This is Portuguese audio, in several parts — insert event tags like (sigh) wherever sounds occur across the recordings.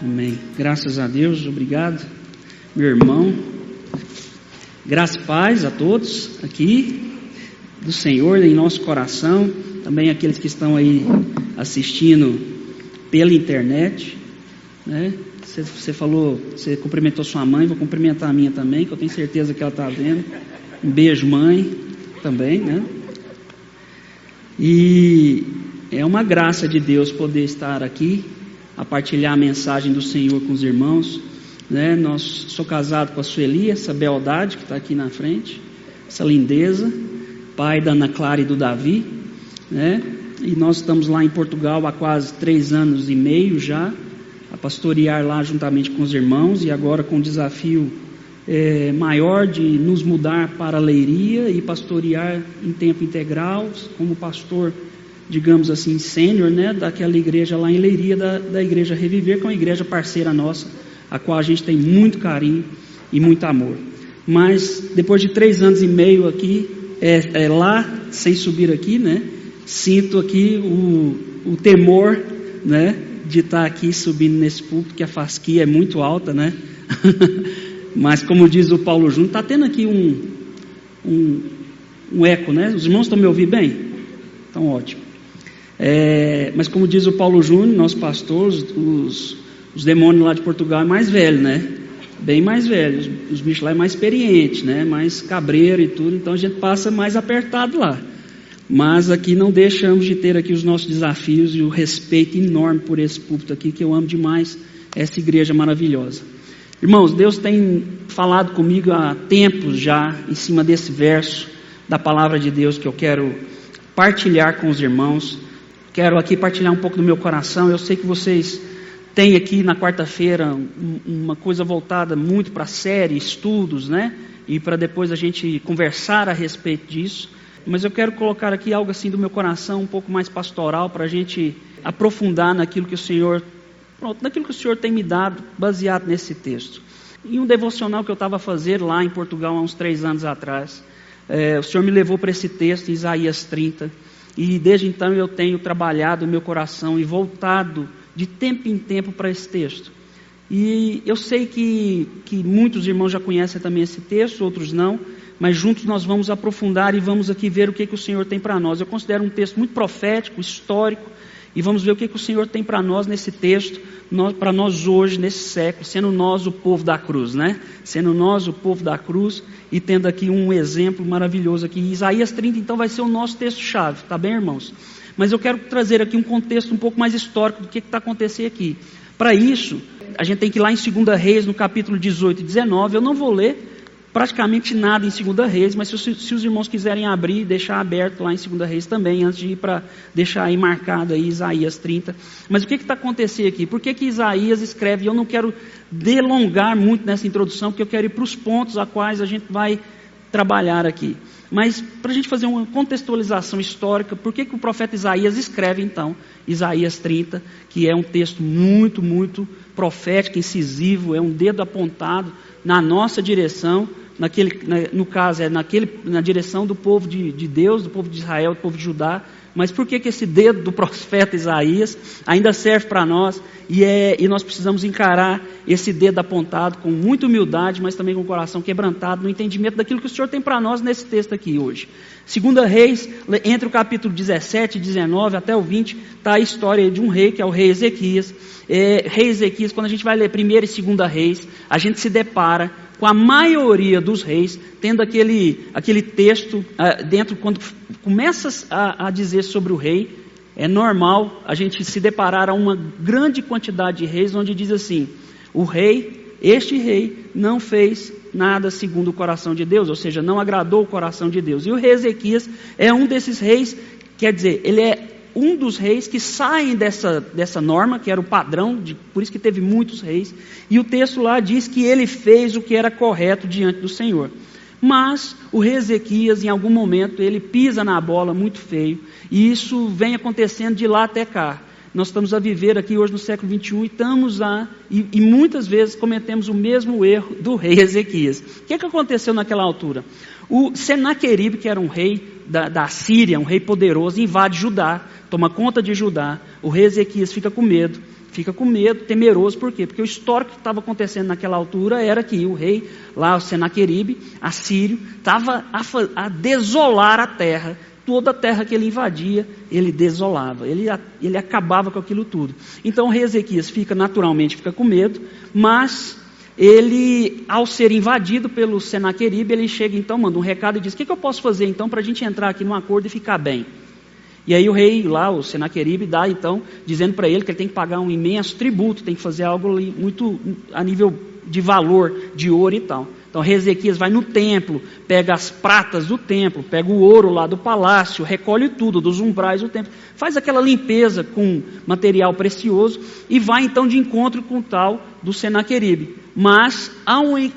Amém. Graças a Deus, obrigado, meu irmão. Graça e paz a todos aqui, do Senhor em nosso coração, também aqueles que estão aí assistindo pela internet, né? Você, você falou, você cumprimentou sua mãe, vou cumprimentar a minha também, que eu tenho certeza que ela está vendo. Um beijo, mãe, também, né? E é uma graça de Deus poder estar aqui, a partilhar a mensagem do Senhor com os irmãos. Né? Nós, sou casado com a Sueli, essa beldade que está aqui na frente, essa lindeza, pai da Ana Clara e do Davi. Né? E nós estamos lá em Portugal há quase três anos e meio já, a pastorear lá juntamente com os irmãos e agora com o desafio é, maior de nos mudar para a Leiria e pastorear em tempo integral, como pastor, digamos assim, sênior, né, daquela igreja lá em Leiria, da, da igreja Reviver, que é uma igreja parceira nossa, a qual a gente tem muito carinho e muito amor. Mas depois de três anos e meio aqui, é, é lá, sem subir aqui, né, sinto aqui o, o temor, né, de estar aqui subindo nesse púlpito, que a fasquia é muito alta, né? (laughs) Mas como diz o Paulo Júnior, está tendo aqui um, um, um, eco, né? Os irmãos estão me ouvindo bem? Então ótimo. É, mas como diz o Paulo Júnior, nosso pastor, os, os demônios lá de Portugal é mais velho, né? Bem mais velho. Os, os bichos lá é mais experiente, né? Mais cabreiro e tudo, então a gente passa mais apertado lá. Mas aqui não deixamos de ter aqui os nossos desafios e o respeito enorme por esse púlpito aqui, que eu amo demais essa igreja maravilhosa. Irmãos, Deus tem falado comigo há tempos já em cima desse verso da palavra de Deus que eu quero partilhar com os irmãos. Quero aqui partilhar um pouco do meu coração. Eu sei que vocês têm aqui na quarta-feira uma coisa voltada muito para série, estudos, né? E para depois a gente conversar a respeito disso. Mas eu quero colocar aqui algo assim do meu coração, um pouco mais pastoral, para a gente aprofundar naquilo que o Senhor, pronto, naquilo que o Senhor tem me dado, baseado nesse texto. Em um devocional que eu estava a fazer lá em Portugal há uns três anos atrás, é, o Senhor me levou para esse texto, Isaías 30, e desde então eu tenho trabalhado o meu coração e voltado de tempo em tempo para esse texto. E eu sei que, que muitos irmãos já conhecem também esse texto, outros não, mas juntos nós vamos aprofundar e vamos aqui ver o que, que o Senhor tem para nós. Eu considero um texto muito profético, histórico, e vamos ver o que, que o Senhor tem para nós nesse texto, para nós hoje, nesse século, sendo nós o povo da cruz, né? Sendo nós o povo da cruz e tendo aqui um exemplo maravilhoso aqui. Isaías 30, então, vai ser o nosso texto-chave, tá bem, irmãos? Mas eu quero trazer aqui um contexto um pouco mais histórico do que está acontecendo aqui. Para isso, a gente tem que ir lá em 2 Reis, no capítulo 18 e 19. Eu não vou ler, praticamente nada em Segunda Reis, mas se, se, os irmãos quiserem abrir, deixar aberto lá em Segunda Reis também, antes de ir para deixar aí marcado aí Isaías 30. Mas o que está acontecendo aqui? Por que, que Isaías escreve? Eu não quero delongar muito nessa introdução, porque eu quero ir para os pontos a quais a gente vai trabalhar aqui. Mas para a gente fazer uma contextualização histórica, por que, que o profeta Isaías escreve então Isaías 30, que é um texto muito, muito profético, incisivo, é um dedo apontado na nossa direção, naquele, no caso é naquele, na direção do povo de, de Deus, do povo de Israel, do povo de Judá, mas por que, que esse dedo do (laughs) profeta Isaías ainda serve para nós e, é, e nós precisamos encarar esse dedo apontado com muita humildade, mas também com o coração quebrantado no entendimento daquilo que o Senhor tem para nós nesse texto aqui hoje. Segunda Reis, entre o capítulo 17 e 19 até o 20, está a história de um rei, que é o rei Ezequias. É, rei Ezequias, quando a gente vai ler primeira e segunda reis, a gente se depara com a maioria dos reis tendo aquele, aquele texto uh, dentro, quando começa a, a dizer sobre o rei, é normal a gente se deparar a uma grande quantidade de reis onde diz assim: o rei, este rei, não fez nada segundo o coração de Deus, ou seja, não agradou o coração de Deus. E o rei Ezequias é um desses reis, quer dizer, ele é um dos reis que saem dessa, dessa norma, que era o padrão, de, por isso que teve muitos reis, e o texto lá diz que ele fez o que era correto diante do Senhor. Mas o rei Ezequias, em algum momento, ele pisa na bola muito feio, e isso vem acontecendo de lá até cá. Nós estamos a viver aqui hoje no século 21 e estamos a, e, e muitas vezes cometemos o mesmo erro do rei Ezequias. O que, é que aconteceu naquela altura? O Senaqueribe, que era um rei da, da Síria, um rei poderoso, invade Judá, toma conta de Judá. O rei Ezequias fica com medo fica com medo, temeroso, por quê? Porque o histórico que estava acontecendo naquela altura era que o rei, lá o Senaqueribe, assírio, estava a, a, desolar a terra. Toda a terra que ele invadia, ele desolava, ele, ele acabava com aquilo tudo. Então o rei Ezequias fica, naturalmente, fica com medo, mas ele, ao ser invadido pelo Senaqueribe, ele chega então, manda um recado e diz: O que, que eu posso fazer então para a gente entrar aqui num acordo e ficar bem? E aí o rei lá, o Senaqueribe, dá então, dizendo para ele que ele tem que pagar um imenso tributo, tem que fazer algo muito a nível de valor, de ouro e tal. Então Ezequias vai no templo, pega as pratas do templo, pega o ouro lá do palácio, recolhe tudo dos umbrais do templo, faz aquela limpeza com material precioso e vai então de encontro com o tal do Senaqueribe. Mas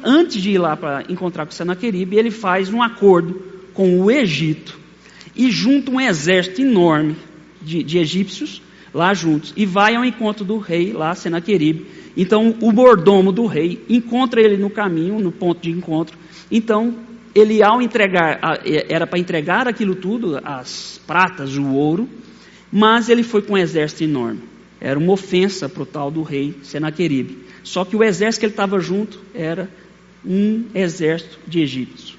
antes de ir lá para encontrar com o Senaqueribe, ele faz um acordo com o Egito e junta um exército enorme de, de egípcios lá juntos e vai ao encontro do rei lá, Senaqueribe. Então o mordomo do rei encontra ele no caminho, no ponto de encontro. Então ele ao entregar, era para entregar aquilo tudo, as pratas, o ouro, mas ele foi com um exército enorme. Era uma ofensa para o tal do rei Senaqueribe. Só que o exército que ele estava junto era um exército de egípcios,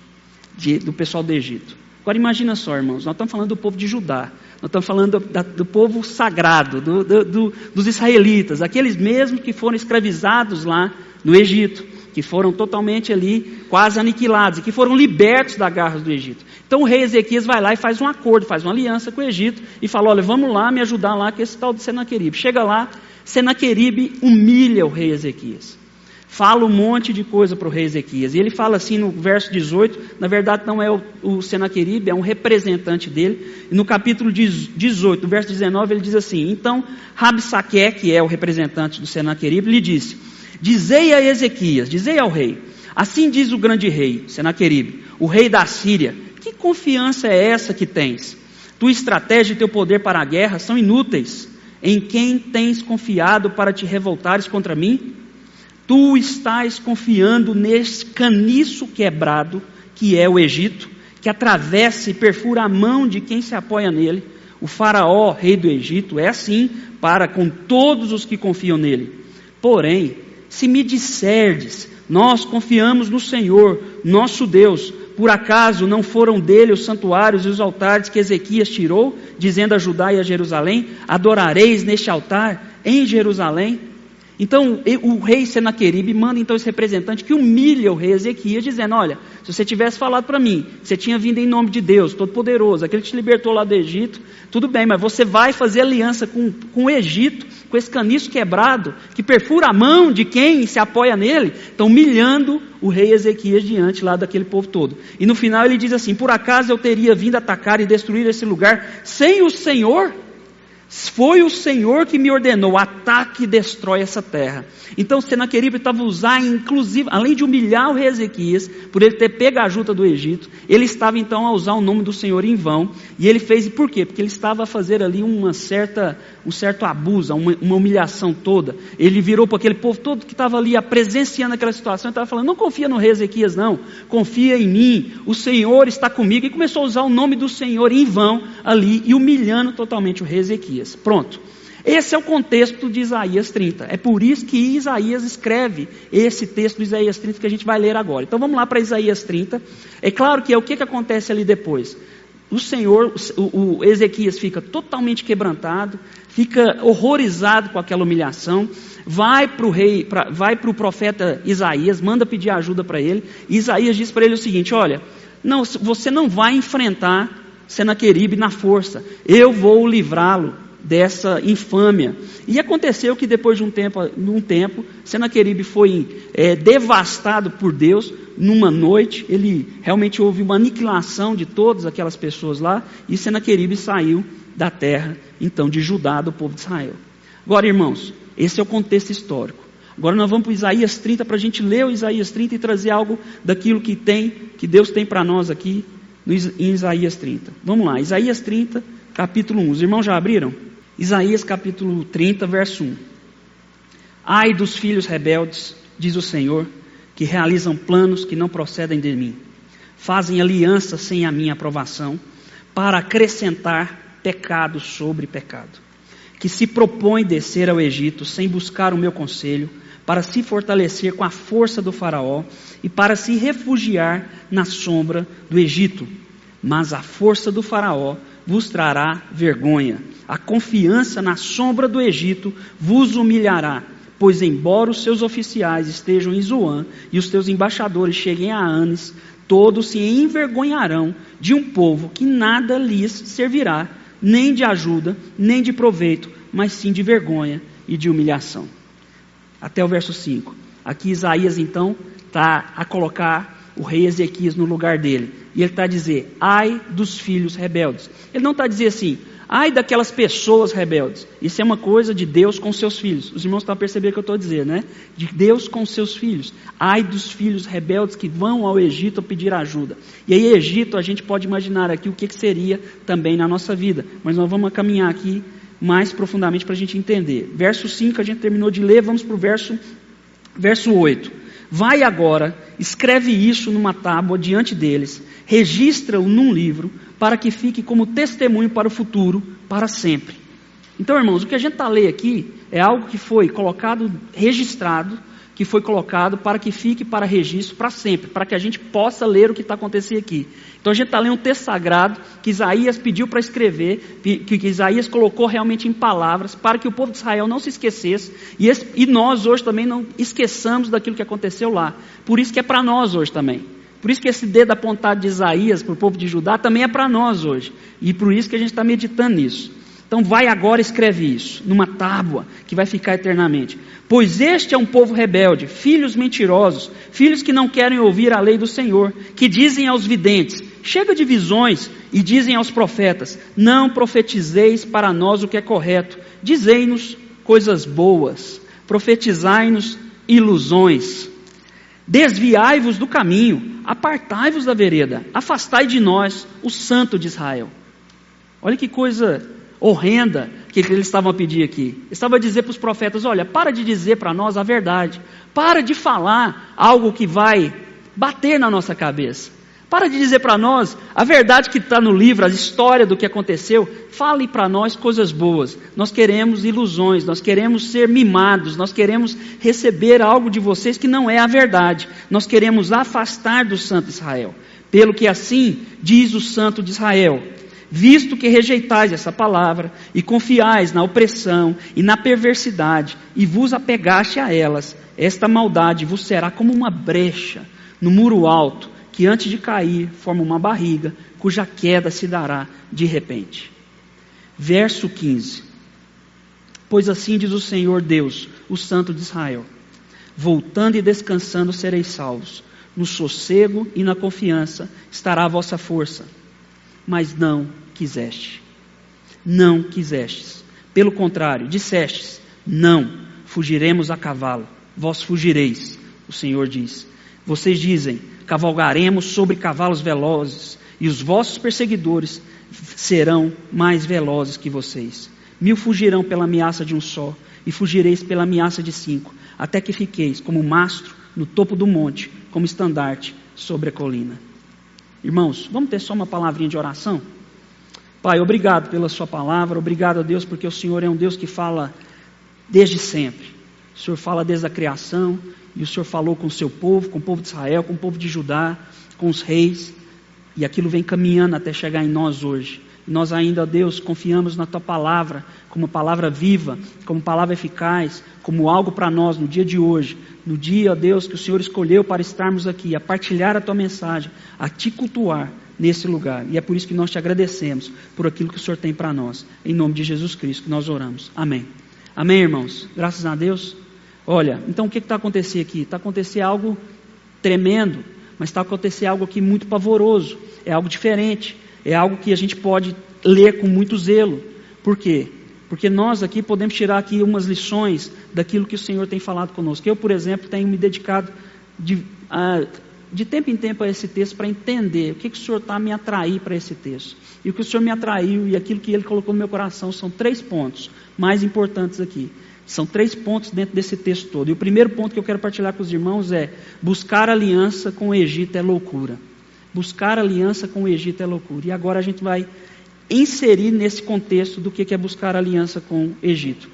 do pessoal do Egito. Agora imagina só, irmãos, nós estamos falando do povo de Judá, nós estamos falando do, do povo sagrado, do, do, dos israelitas, aqueles mesmos que foram escravizados lá no Egito, que foram totalmente ali quase aniquilados e que foram libertos da garra do Egito. Então o rei Ezequias vai lá e faz um acordo, faz uma aliança com o Egito e fala: olha, vamos lá me ajudar lá com esse tal de Senaqueribe. Chega lá, Senaqueribe humilha o rei Ezequias fala um monte de coisa para o rei Ezequias. E ele fala assim no verso 18, na verdade não é o, o Senaqueribe, é um representante dele. E no capítulo 18, no verso 19, ele diz assim: Então Rabsaque, que é o representante do Senaqueribe, lhe disse: Dizei a Ezequias, dizei ao rei, assim diz o grande rei, Senaqueribe, o rei da Síria, que confiança é essa que tens? Tua estratégia e teu poder para a guerra são inúteis. Em quem tens confiado para te revoltares contra mim? Tu estás confiando nesse caniço quebrado, que é o Egito, que atravessa e perfura a mão de quem se apoia nele. O Faraó, rei do Egito, é assim para com todos os que confiam nele. Porém, se me disserdes, nós confiamos no Senhor, nosso Deus, por acaso não foram dele os santuários e os altares que Ezequias tirou, dizendo a Judá e a Jerusalém: Adorareis neste altar em Jerusalém? Então o rei Senaqueribe manda então esse representante que humilha o rei Ezequias, dizendo: Olha, se você tivesse falado para mim, você tinha vindo em nome de Deus, Todo-Poderoso, aquele que te libertou lá do Egito, tudo bem, mas você vai fazer aliança com, com o Egito, com esse caniço quebrado, que perfura a mão de quem se apoia nele, estão humilhando o rei Ezequias diante lá daquele povo todo. E no final ele diz assim: Por acaso eu teria vindo atacar e destruir esse lugar sem o Senhor? Foi o Senhor que me ordenou, ataque e destrói essa terra. Então Senaqueribe estava usando, inclusive, além de humilhar o rei Ezequias, por ele ter pego a ajuda do Egito, ele estava então a usar o nome do Senhor em vão. E ele fez por quê? Porque ele estava a fazer ali uma certa, um certo abuso, uma, uma humilhação toda. Ele virou para aquele povo todo que estava ali presenciando aquela situação e estava falando: não confia no rei Ezequias, não, confia em mim, o Senhor está comigo. E começou a usar o nome do Senhor em vão ali e humilhando totalmente o rei Ezequias. Pronto. Esse é o contexto de Isaías 30. É por isso que Isaías escreve esse texto de Isaías 30 que a gente vai ler agora. Então vamos lá para Isaías 30. É claro que é o que, que acontece ali depois. O Senhor, o, Ezequias fica totalmente quebrantado, fica horrorizado com aquela humilhação, vai para o rei, pra, vai para o profeta Isaías, manda pedir ajuda para ele. E Isaías diz para ele o seguinte: olha, não, você não vai enfrentar Senaqueribe na força, eu vou livrá-lo dessa infâmia. E aconteceu que depois de um tempo, num tempo Senaqueribe foi é, devastado por Deus numa noite. Ele realmente houve uma aniquilação de todas aquelas pessoas lá e Senaqueribe saiu da terra, então de Judá, do povo de Israel. Agora, irmãos, esse é o contexto histórico. Agora nós vamos para Isaías 30 para a gente ler o Isaías 30 e trazer algo daquilo que tem, que Deus tem para nós aqui em Isaías 30. Vamos lá, Isaías 30, capítulo 1. Os irmãos já abriram? Isaías capítulo 30, verso 1. Ai dos filhos rebeldes, diz o Senhor, que realizam planos que não procedem de mim, fazem aliança sem a minha aprovação, para acrescentar pecado sobre pecado. que se propõe descer ao Egito sem buscar o meu conselho, para se fortalecer com a força do Faraó e para se refugiar na sombra do Egito. Mas a força do Faraó vos trará vergonha. A confiança na sombra do Egito vos humilhará. Pois, embora os seus oficiais estejam em Zoan e os teus embaixadores cheguem a Anes, todos se envergonharão de um povo que nada lhes servirá nem de ajuda, nem de proveito, mas sim de vergonha e de humilhação. Até o verso 5. Aqui Isaías então está a colocar o rei Ezequias no lugar dele. E ele está a dizer, ai dos filhos rebeldes. Ele não está a dizer assim, Ai daquelas pessoas rebeldes. Isso é uma coisa de Deus com seus filhos. Os irmãos estão a perceber o que eu estou a dizer, né? De Deus com seus filhos. Ai dos filhos rebeldes que vão ao Egito pedir ajuda. E aí, Egito, a gente pode imaginar aqui o que, que seria também na nossa vida. Mas nós vamos caminhar aqui mais profundamente para a gente entender. Verso 5 a gente terminou de ler, vamos para o verso, verso 8. Vai agora, escreve isso numa tábua diante deles, registra-o num livro, para que fique como testemunho para o futuro, para sempre. Então, irmãos, o que a gente está lendo aqui é algo que foi colocado, registrado, que foi colocado para que fique para registro para sempre, para que a gente possa ler o que está acontecendo aqui. Então a gente está lendo um texto sagrado que Isaías pediu para escrever, que, que, Isaías colocou realmente em palavras, para que o povo de Israel não se esquecesse, e, esse, e nós hoje também não esqueçamos daquilo que aconteceu lá. Por isso que é para nós hoje também. Por isso que esse dedo apontado de Isaías para o povo de Judá também é para nós hoje. E por isso que a gente está meditando nisso. Então vai agora e escreve isso, numa tábua, que vai ficar eternamente. Pois este é um povo rebelde, filhos mentirosos, filhos que não querem ouvir a lei do Senhor, que dizem aos videntes, chega de visões, e dizem aos profetas, não profetizeis para nós o que é correto, dizei-nos coisas boas, profetizai-nos ilusões. Desviai-vos do caminho, apartai-vos da vereda, afastai de nós o santo de Israel. Olha que coisa horrenda que eles estavam a pedir aqui. Estava a dizer para os profetas: olha, para de dizer para nós a verdade, para de falar algo que vai bater na nossa cabeça. Para de dizer para nós a verdade que está no livro, a história do que aconteceu. Fale para nós coisas boas. Nós queremos ilusões, nós queremos ser mimados, nós queremos receber algo de vocês que não é a verdade. Nós queremos afastar do Santo Israel. Pelo que assim diz o Santo de Israel: visto que rejeitais essa palavra e confiais na opressão e na perversidade e vos apegaste a elas, esta maldade vos será como uma brecha no muro alto que antes de cair forma uma barriga, cuja queda se dará de repente. Verso 15: Pois assim diz o Senhor Deus, o Santo de Israel: Voltando e descansando sereis salvos, no sossego e na confiança estará a vossa força. Mas não quiseste. Não quisestes. Pelo contrário, dissestes: Não, fugiremos a cavalo. Vós fugireis, o Senhor diz. Vocês dizem: cavalgaremos sobre cavalos velozes, e os vossos perseguidores serão mais velozes que vocês. Mil fugirão pela ameaça de um só, e fugireis pela ameaça de cinco, até que fiqueis como mastro no topo do monte, como estandarte sobre a colina. Irmãos, vamos ter só uma palavrinha de oração? Pai, obrigado pela Sua palavra, obrigado a Deus, porque o Senhor é um Deus que fala desde sempre. O Senhor fala desde a criação, e o Senhor falou com o seu povo, com o povo de Israel, com o povo de Judá, com os reis, e aquilo vem caminhando até chegar em nós hoje. Nós ainda, Deus, confiamos na tua palavra, como palavra viva, como palavra eficaz, como algo para nós no dia de hoje, no dia, Deus, que o Senhor escolheu para estarmos aqui, a partilhar a tua mensagem, a te cultuar nesse lugar. E é por isso que nós te agradecemos por aquilo que o Senhor tem para nós. Em nome de Jesus Cristo que nós oramos. Amém. Amém, irmãos. Graças a Deus. Olha, então o que está acontecendo aqui? Está acontecendo algo tremendo, mas está acontecendo algo aqui muito pavoroso. É algo diferente. É algo que a gente pode ler com muito zelo. Por quê? Porque nós aqui podemos tirar aqui umas lições daquilo que o Senhor tem falado conosco. Eu, por exemplo, tenho me dedicado de, a, de tempo em tempo a esse texto para entender o que, que o Senhor está me atrair para esse texto. E o que o Senhor me atraiu e aquilo que Ele colocou no meu coração são três pontos mais importantes aqui. São três pontos dentro desse texto todo. E o primeiro ponto que eu quero partilhar com os irmãos é: buscar aliança com o Egito é loucura. Buscar aliança com o Egito é loucura. E agora a gente vai inserir nesse contexto do que é buscar aliança com o Egito.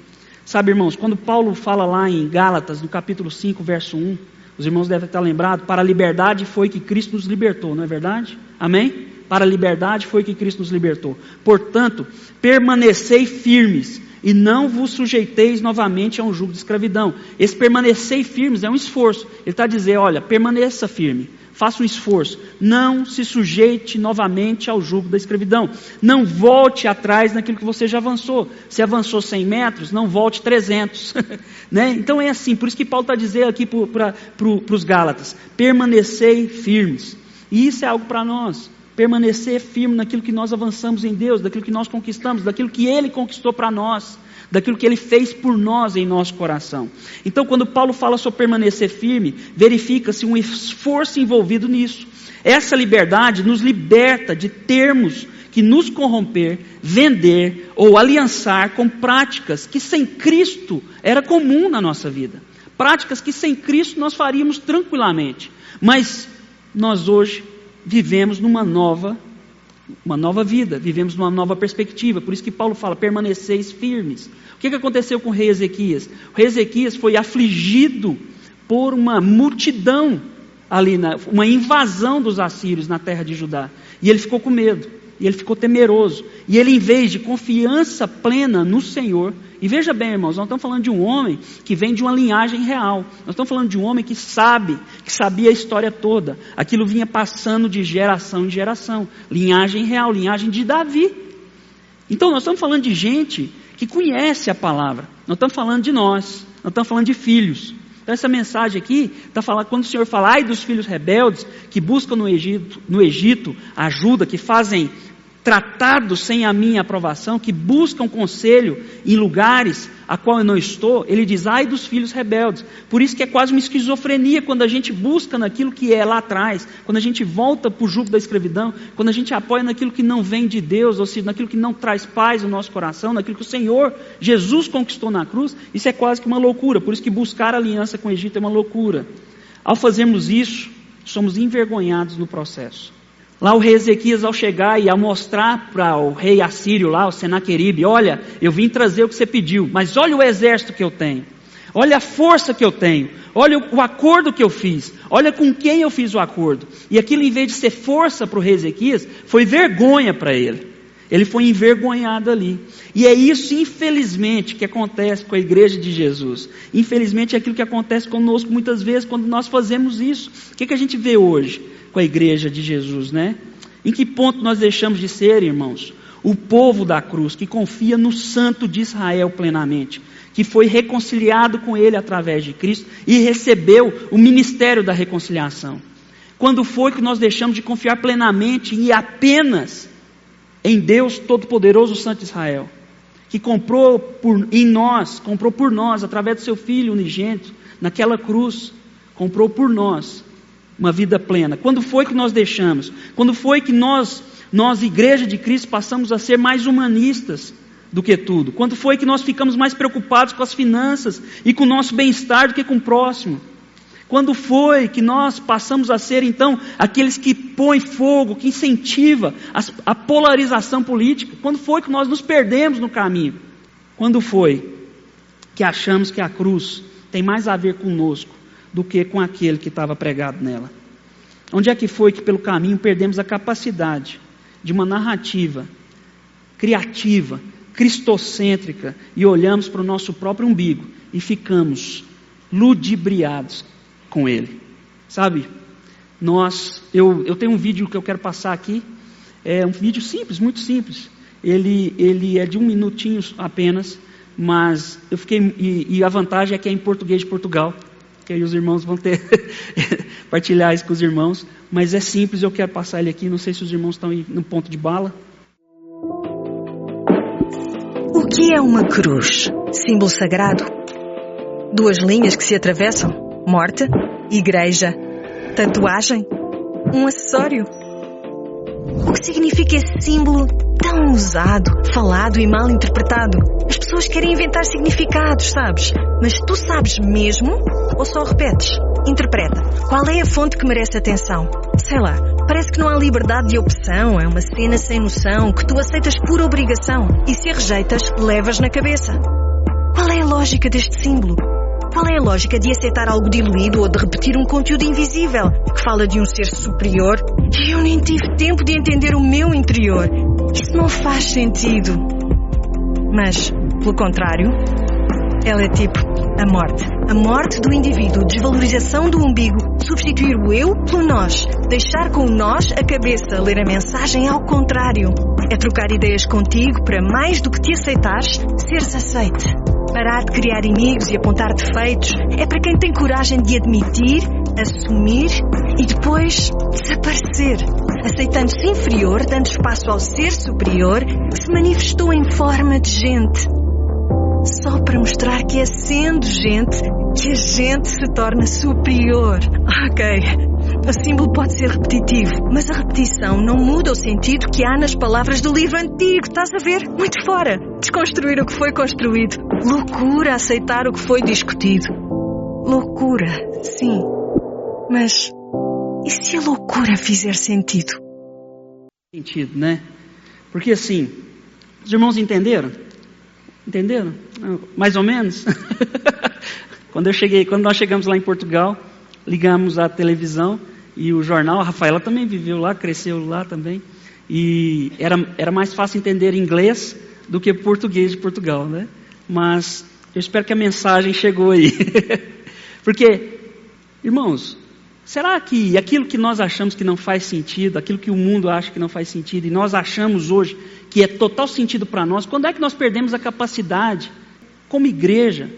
Sabe, irmãos, quando Paulo fala lá em Gálatas, no capítulo 5, verso 1, os irmãos devem estar lembrados, para a liberdade foi que Cristo nos libertou, não é verdade? Amém? Para a liberdade foi que Cristo nos libertou. Portanto, permanecei firmes e não vos sujeiteis novamente a um jugo de escravidão. Esse permanecer firmes é um esforço. Ele está dizendo, olha, permaneça firme faça um esforço. Não se sujeite novamente ao jugo da escravidão. Não volte atrás naquilo que você já avançou. Se avançou 100 metros, não volte 300. (laughs) né? Então é assim, por isso que Paulo está dizendo aqui para os Gálatas: permanecei firmes. E isso é algo para nós. Permanecer firme naquilo que nós avançamos em Deus, daquilo que nós conquistamos, daquilo que Ele conquistou para nós daquilo que ele fez por nós em nosso coração. Então, quando Paulo fala sobre permanecer firme, verifica-se um esforço envolvido nisso. Essa liberdade nos liberta de termos que nos corromper, vender ou aliançar com práticas que sem Cristo era comum na nossa vida. Práticas que sem Cristo nós faríamos tranquilamente. Mas nós hoje vivemos numa nova uma nova vida, vivemos numa nova perspectiva. Por isso que Paulo fala: permaneceis firmes. O que, que aconteceu com o rei Ezequias? O rei Ezequias foi afligido por uma multidão ali, na, uma invasão dos assírios na terra de Judá. E ele ficou com medo. E ele ficou temeroso. E ele, em vez de confiança plena no Senhor, e veja bem, irmãos, nós estamos falando de um homem que vem de uma linhagem real. Nós estamos falando de um homem que sabe, que sabia a história toda. Aquilo vinha passando de geração em geração. Linhagem real, linhagem de Davi. Então nós estamos falando de gente que conhece a palavra. Nós estamos falando de nós. Nós estamos falando de filhos. Então essa mensagem aqui está falando quando o Senhor fala, ai dos filhos rebeldes que buscam no Egito, no Egito ajuda, que fazem tratados sem a minha aprovação, que buscam conselho em lugares a qual eu não estou, ele diz, ai dos filhos rebeldes. Por isso que é quase uma esquizofrenia quando a gente busca naquilo que é lá atrás, quando a gente volta para o jugo da escravidão, quando a gente apoia naquilo que não vem de Deus, ou seja, naquilo que não traz paz no nosso coração, naquilo que o Senhor, Jesus conquistou na cruz, isso é quase que uma loucura. Por isso que buscar aliança com o Egito é uma loucura. Ao fazermos isso, somos envergonhados no processo. Lá o rei Ezequias, ao chegar e ao mostrar para o rei assírio lá, o Senaqueribe, olha, eu vim trazer o que você pediu, mas olha o exército que eu tenho, olha a força que eu tenho, olha o acordo que eu fiz, olha com quem eu fiz o acordo. E aquilo, em vez de ser força para o rei Ezequias, foi vergonha para ele. Ele foi envergonhado ali. E é isso, infelizmente, que acontece com a igreja de Jesus. Infelizmente, é aquilo que acontece conosco muitas vezes quando nós fazemos isso. O que, que a gente vê hoje? com a igreja de Jesus, né? Em que ponto nós deixamos de ser, irmãos? O povo da cruz que confia no Santo de Israel plenamente, que foi reconciliado com ele através de Cristo e recebeu o ministério da reconciliação. Quando foi que nós deixamos de confiar plenamente e apenas em Deus Todo-Poderoso, Santo Israel, que comprou por, em nós, comprou por nós, através do seu Filho unigênito, naquela cruz, comprou por nós uma vida plena? Quando foi que nós deixamos? Quando foi que nós, nós, igreja de Cristo, passamos a ser mais humanistas do que tudo? Quando foi que nós ficamos mais preocupados com as finanças e com o nosso bem-estar do que com o próximo? Quando foi que nós passamos a ser, então, aqueles que põem fogo, que incentiva a, a polarização política? Quando foi que nós nos perdemos no caminho? Quando foi que achamos que a cruz tem mais a ver conosco do que com aquele que estava pregado nela. Onde é que foi que pelo caminho perdemos a capacidade de uma narrativa criativa, cristocêntrica e olhamos para o nosso próprio umbigo e ficamos ludibriados com ele? Sabe, nós, eu, eu tenho um vídeo que eu quero passar aqui, é um vídeo simples, muito simples. Ele, ele é de um minutinho apenas, mas eu fiquei, e, e a vantagem é que é em português de Portugal que aí os irmãos vão ter (laughs) partilhar isso com os irmãos. Mas é simples, eu quero passar ele aqui. Não sei se os irmãos estão no ponto de bala. O que é uma cruz? Símbolo sagrado? Duas linhas que se atravessam? Morte? Igreja? Tatuagem? Um acessório? O que significa esse símbolo tão usado, falado e mal interpretado? As pessoas querem inventar significados, sabes? Mas tu sabes mesmo ou só repetes? Interpreta. Qual é a fonte que merece atenção? Sei lá, Parece que não há liberdade de opção, é uma cena sem noção que tu aceitas por obrigação e se a rejeitas, levas na cabeça. Qual é a lógica deste símbolo? Qual é a lógica de aceitar algo diluído ou de repetir um conteúdo invisível que fala de um ser superior eu nem tive tempo de entender o meu interior? Isso não faz sentido. Mas, pelo contrário, ela é tipo a morte. A morte do indivíduo, desvalorização do umbigo, substituir o eu pelo nós, deixar com o nós a cabeça, ler a mensagem ao contrário. É trocar ideias contigo para mais do que te aceitares, seres aceite. Parar de criar inimigos e apontar defeitos é para quem tem coragem de admitir, assumir e depois desaparecer. Aceitando-se inferior, dando espaço ao ser superior que se manifestou em forma de gente. Só para mostrar que é sendo gente que a gente se torna superior. Ok, o símbolo pode ser repetitivo, mas a repetição não muda o sentido que há nas palavras do livro antigo, estás a ver? Muito fora. Desconstruir o que foi construído. Loucura aceitar o que foi discutido. Loucura, sim. Mas e se a loucura fizer sentido? Sentido, né? Porque assim, os irmãos entenderam? Entenderam? Mais ou menos? (laughs) quando eu cheguei, quando nós chegamos lá em Portugal, ligamos a televisão e o jornal, a Rafaela também viveu lá, cresceu lá também. E era, era mais fácil entender inglês do que português de Portugal, né? Mas eu espero que a mensagem chegou aí. (laughs) Porque, irmãos, será que aquilo que nós achamos que não faz sentido, aquilo que o mundo acha que não faz sentido, e nós achamos hoje que é total sentido para nós, quando é que nós perdemos a capacidade, como igreja,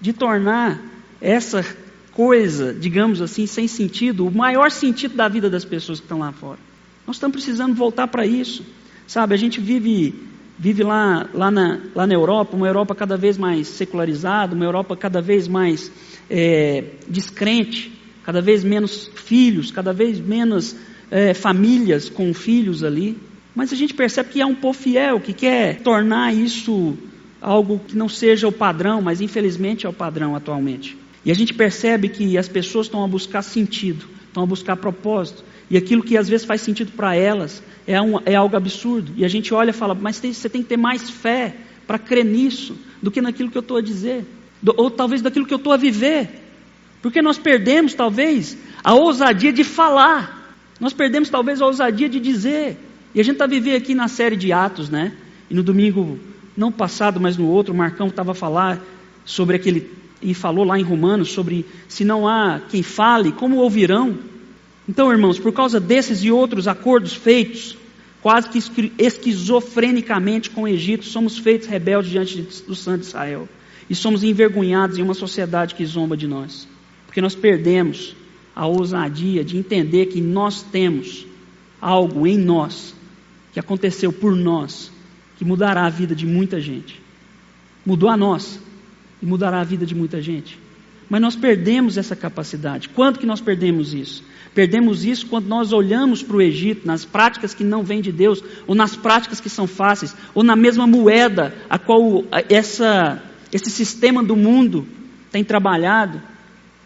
de tornar essa coisa, digamos assim, sem sentido, o maior sentido da vida das pessoas que estão lá fora? Nós estamos precisando voltar para isso. Sabe, a gente vive, vive lá, lá, na, lá na Europa, uma Europa cada vez mais secularizada, uma Europa cada vez mais é, descrente, cada vez menos filhos, cada vez menos é, famílias com filhos ali. Mas a gente percebe que é um povo fiel, que quer tornar isso algo que não seja o padrão, mas infelizmente é o padrão atualmente. E a gente percebe que as pessoas estão a buscar sentido, estão a buscar propósito. E aquilo que às vezes faz sentido para elas é, um, é, algo absurdo. E a gente olha e fala, mas tem, você tem que ter mais fé para crer nisso do que naquilo que eu estou a dizer. Do, ou talvez daquilo que eu estou a viver. Porque nós perdemos, talvez, a ousadia de falar. Nós perdemos, talvez, a ousadia de dizer. E a gente está vivendo aqui na série de Atos, né? E no domingo, não passado, mas no outro, o Marcão estava a falar sobre aquele, e falou lá em Romanos sobre se não há quem fale, como ouvirão? Então, irmãos, por causa desses e outros acordos feitos, quase que esquizofrenicamente com o Egito, somos feitos rebeldes diante do santo Israel. E somos envergonhados em uma sociedade que zomba de nós. Porque nós perdemos a ousadia de entender que nós temos algo em nós que aconteceu por nós, que mudará a vida de muita gente. Mudou a nós e mudará a vida de muita gente. Mas nós perdemos essa capacidade. Quando que nós perdemos isso? Perdemos isso quando nós olhamos para o Egito, nas práticas que não vêm de Deus, ou nas práticas que são fáceis, ou na mesma moeda a qual essa, esse sistema do mundo tem trabalhado,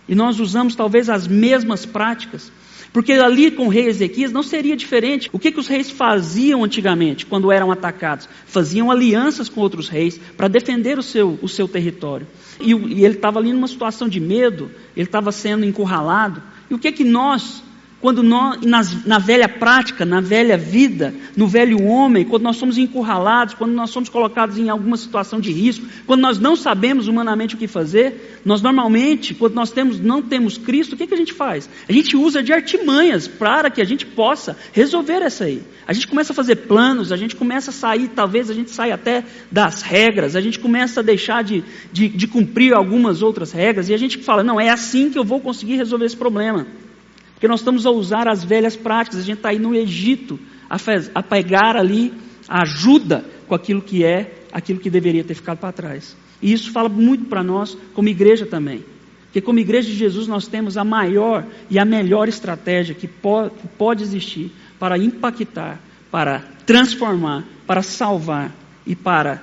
e nós usamos talvez as mesmas práticas. Porque ali com o rei Ezequias não seria diferente. O que, que os reis faziam antigamente quando eram atacados? Faziam alianças com outros reis para defender o seu, o seu território. E, e ele estava ali numa situação de medo, ele estava sendo encurralado. E o que que nós quando nós, nas, na velha prática, na velha vida, no velho homem, quando nós somos encurralados, quando nós somos colocados em alguma situação de risco, quando nós não sabemos humanamente o que fazer, nós normalmente, quando nós temos, não temos Cristo, o que, que a gente faz? A gente usa de artimanhas para que a gente possa resolver essa aí. A gente começa a fazer planos, a gente começa a sair, talvez a gente saia até das regras, a gente começa a deixar de, de, de cumprir algumas outras regras, e a gente fala, não, é assim que eu vou conseguir resolver esse problema. Porque nós estamos a usar as velhas práticas. A gente está aí no Egito a, faz, a pegar ali a ajuda com aquilo que é, aquilo que deveria ter ficado para trás. E isso fala muito para nós como igreja também. Porque como igreja de Jesus nós temos a maior e a melhor estratégia que que pode existir para impactar, para transformar, para salvar e para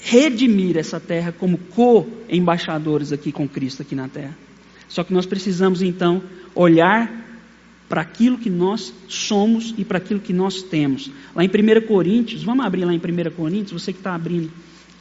redimir essa terra como co-embaixadores aqui com Cristo aqui na terra. Só que nós precisamos então olhar para aquilo que nós somos e para aquilo que nós temos. Lá em 1 Coríntios, vamos abrir lá em 1 Coríntios, você que está abrindo,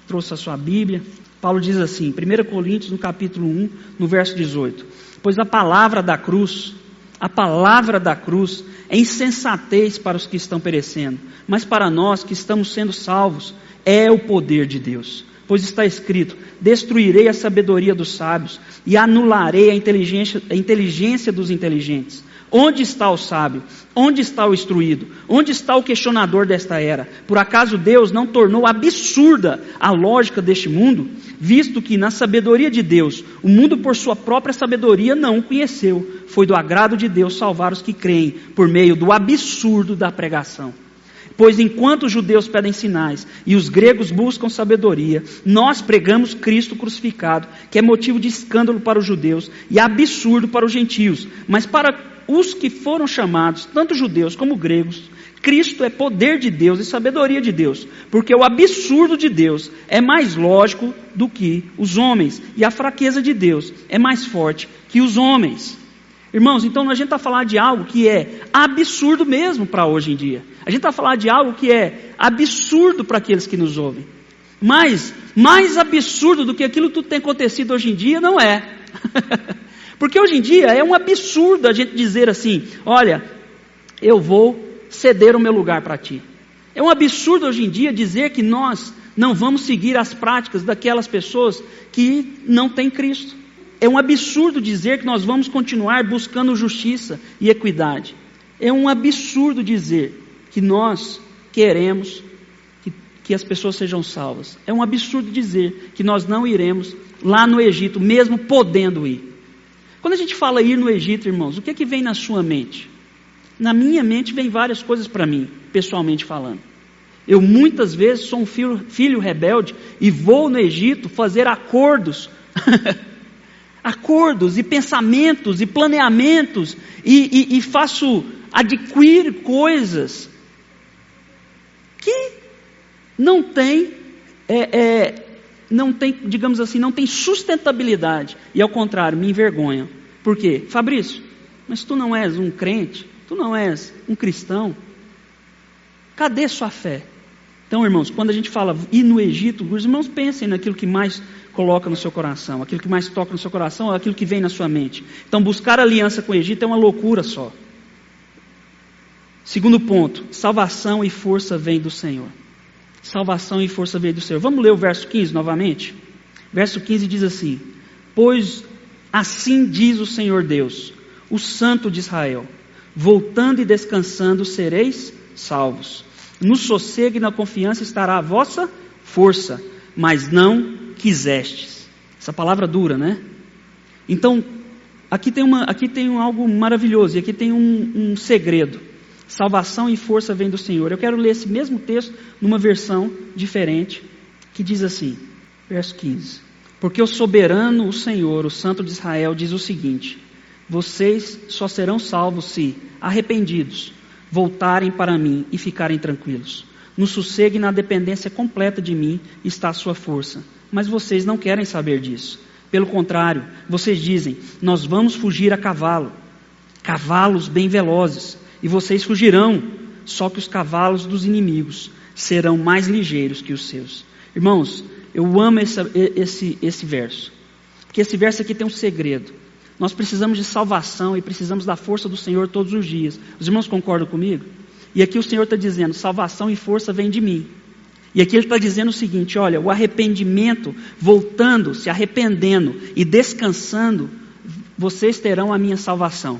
trouxe a sua Bíblia. Paulo diz assim, 1 Coríntios, no capítulo 1, no verso 18: Pois a palavra da cruz, a palavra da cruz é insensatez para os que estão perecendo, mas para nós que estamos sendo salvos, é o poder de Deus. Pois está escrito: Destruirei a sabedoria dos sábios e anularei a inteligência, a inteligência dos inteligentes. Onde está o sábio? Onde está o instruído? Onde está o questionador desta era? Por acaso Deus não tornou absurda a lógica deste mundo? Visto que na sabedoria de Deus, o mundo por sua própria sabedoria não o conheceu. Foi do agrado de Deus salvar os que creem por meio do absurdo da pregação. Pois enquanto os judeus pedem sinais e os gregos buscam sabedoria, nós pregamos Cristo crucificado, que é motivo de escândalo para os judeus e absurdo para os gentios, mas para os que foram chamados, tanto judeus como gregos, Cristo é poder de Deus e sabedoria de Deus, porque o absurdo de Deus é mais lógico do que os homens, e a fraqueza de Deus é mais forte que os homens. Irmãos, então a gente está falando de algo que é absurdo mesmo para hoje em dia. A gente está falando de algo que é absurdo para aqueles que nos ouvem. Mas mais absurdo do que aquilo que tem acontecido hoje em dia não é. (laughs) Porque hoje em dia é um absurdo a gente dizer assim: olha, eu vou ceder o meu lugar para ti. É um absurdo hoje em dia dizer que nós não vamos seguir as práticas daquelas pessoas que não têm Cristo. É um absurdo dizer que nós vamos continuar buscando justiça e equidade. É um absurdo dizer que nós queremos que, que as pessoas sejam salvas. É um absurdo dizer que nós não iremos lá no Egito, mesmo podendo ir. Quando a gente fala ir no Egito, irmãos, o que é que vem na sua mente? Na minha mente vem várias coisas para mim, pessoalmente falando. Eu muitas vezes sou um filho, filho rebelde e vou no Egito fazer acordos, (laughs) acordos e pensamentos e planeamentos e, e, e faço adquirir coisas que não tem é, é, não tem, digamos assim, não tem sustentabilidade. E ao contrário, me envergonham. Por quê? Fabrício, mas tu não és um crente, tu não és um cristão. Cadê sua fé? Então, irmãos, quando a gente fala ir no Egito, os irmãos pensem naquilo que mais coloca no seu coração, aquilo que mais toca no seu coração, aquilo que vem na sua mente. Então, buscar aliança com o Egito é uma loucura só. Segundo ponto, salvação e força vem do Senhor salvação e força veio do Senhor. Vamos ler o verso 15 novamente? Verso 15 diz assim: Pois assim diz o Senhor Deus, o Santo de Israel: voltando e descansando sereis salvos. No sossego e na confiança estará a vossa força, mas não quisestes. Essa palavra dura, né? Então, aqui tem, uma, aqui tem um, algo maravilhoso, e aqui tem um, um segredo. Salvação e força vem do Senhor. Eu quero ler esse mesmo texto numa versão diferente, que diz assim, verso 15: Porque o soberano, o Senhor, o Santo de Israel, diz o seguinte: Vocês só serão salvos se, arrependidos, voltarem para mim e ficarem tranquilos. No sossego e na dependência completa de mim está a sua força. Mas vocês não querem saber disso. Pelo contrário, vocês dizem: Nós vamos fugir a cavalo, cavalos bem velozes e vocês fugirão, só que os cavalos dos inimigos serão mais ligeiros que os seus. Irmãos, eu amo esse, esse verso, porque esse verso aqui tem um segredo. Nós precisamos de salvação e precisamos da força do Senhor todos os dias. Os irmãos concordam comigo? E aqui o Senhor está dizendo: salvação e força vem de mim. E aqui ele está dizendo o seguinte: olha, o arrependimento, voltando, se arrependendo e descansando, vocês terão a minha salvação.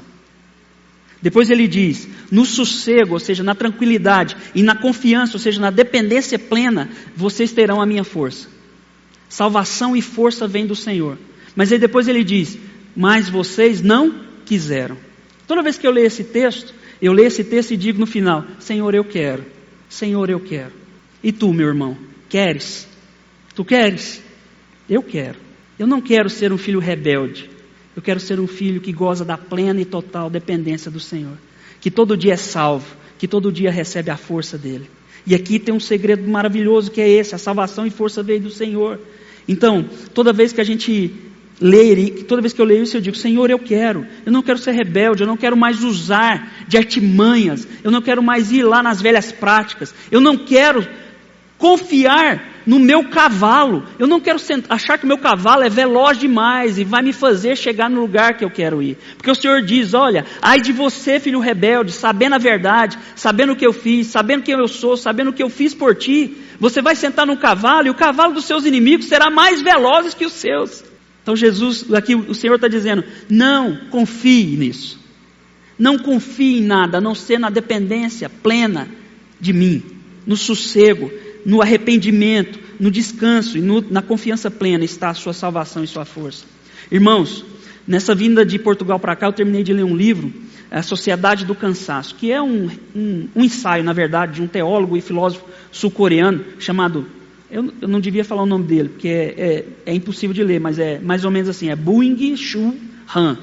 Depois ele diz: no sossego, ou seja, na tranquilidade, e na confiança, ou seja, na dependência plena, vocês terão a minha força. Salvação e força vêm do Senhor. Mas aí depois ele diz: mas vocês não quiseram. Toda vez que eu leio esse texto, eu leio esse texto e digo no final: Senhor, eu quero. Senhor, eu quero. E tu, meu irmão, queres? Tu queres? Eu quero. Eu não quero ser um filho rebelde. Eu quero ser um filho que goza da plena e total dependência do Senhor, que todo dia é salvo, que todo dia recebe a força dele. E aqui tem um segredo maravilhoso que é esse: a salvação e força veio do Senhor. Então, toda vez que a gente e toda vez que eu leio isso, eu digo: Senhor, eu quero, eu não quero ser rebelde, eu não quero mais usar de artimanhas, eu não quero mais ir lá nas velhas práticas, eu não quero confiar no meu cavalo, eu não quero achar que o meu cavalo é veloz demais e vai me fazer chegar no lugar que eu quero ir, porque o Senhor diz: Olha, ai de você, filho rebelde, sabendo a verdade, sabendo o que eu fiz, sabendo quem eu sou, sabendo o que eu fiz por ti, você vai sentar no cavalo e o cavalo dos seus inimigos será mais veloz que os seus. Então Jesus, aqui o Senhor está dizendo: não confie nisso. Não confie em nada, a não ser na dependência plena de mim, no sossego, no arrependimento, no descanso e no, na confiança plena está a sua salvação e sua força. Irmãos, nessa vinda de Portugal para cá, eu terminei de ler um livro, A Sociedade do Cansaço, que é um, um, um ensaio, na verdade, de um teólogo e filósofo sul-coreano chamado eu, eu, não devia falar o nome dele, porque é, é, é, impossível de ler, mas é mais ou menos assim: é Buing Shu Han,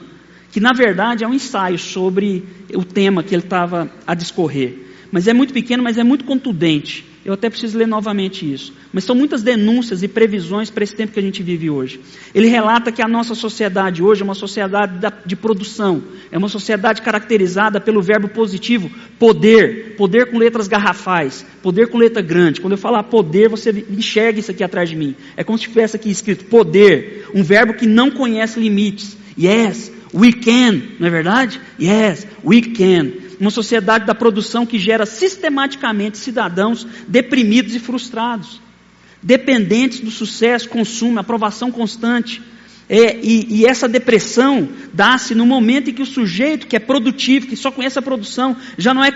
que na verdade é um ensaio sobre o tema que ele estava a discorrer. Mas é muito pequeno, mas é muito contundente. Eu até preciso ler novamente isso. Mas são muitas denúncias e previsões para esse tempo que a gente vive hoje. Ele relata que a nossa sociedade hoje é uma sociedade de produção, é uma sociedade caracterizada pelo verbo positivo poder, poder com letras garrafais, poder com letra grande. Quando eu falar poder, você enxerga isso aqui atrás de mim. É como se tivesse aqui escrito poder, um verbo que não conhece limites. Yes, we can, não é verdade? Yes, we can uma sociedade da produção que gera sistematicamente cidadãos deprimidos e frustrados, dependentes do sucesso, consumo, aprovação constante. É, e, e, essa depressão dá-se no momento em que o sujeito que é produtivo, que só conhece a produção, já não é,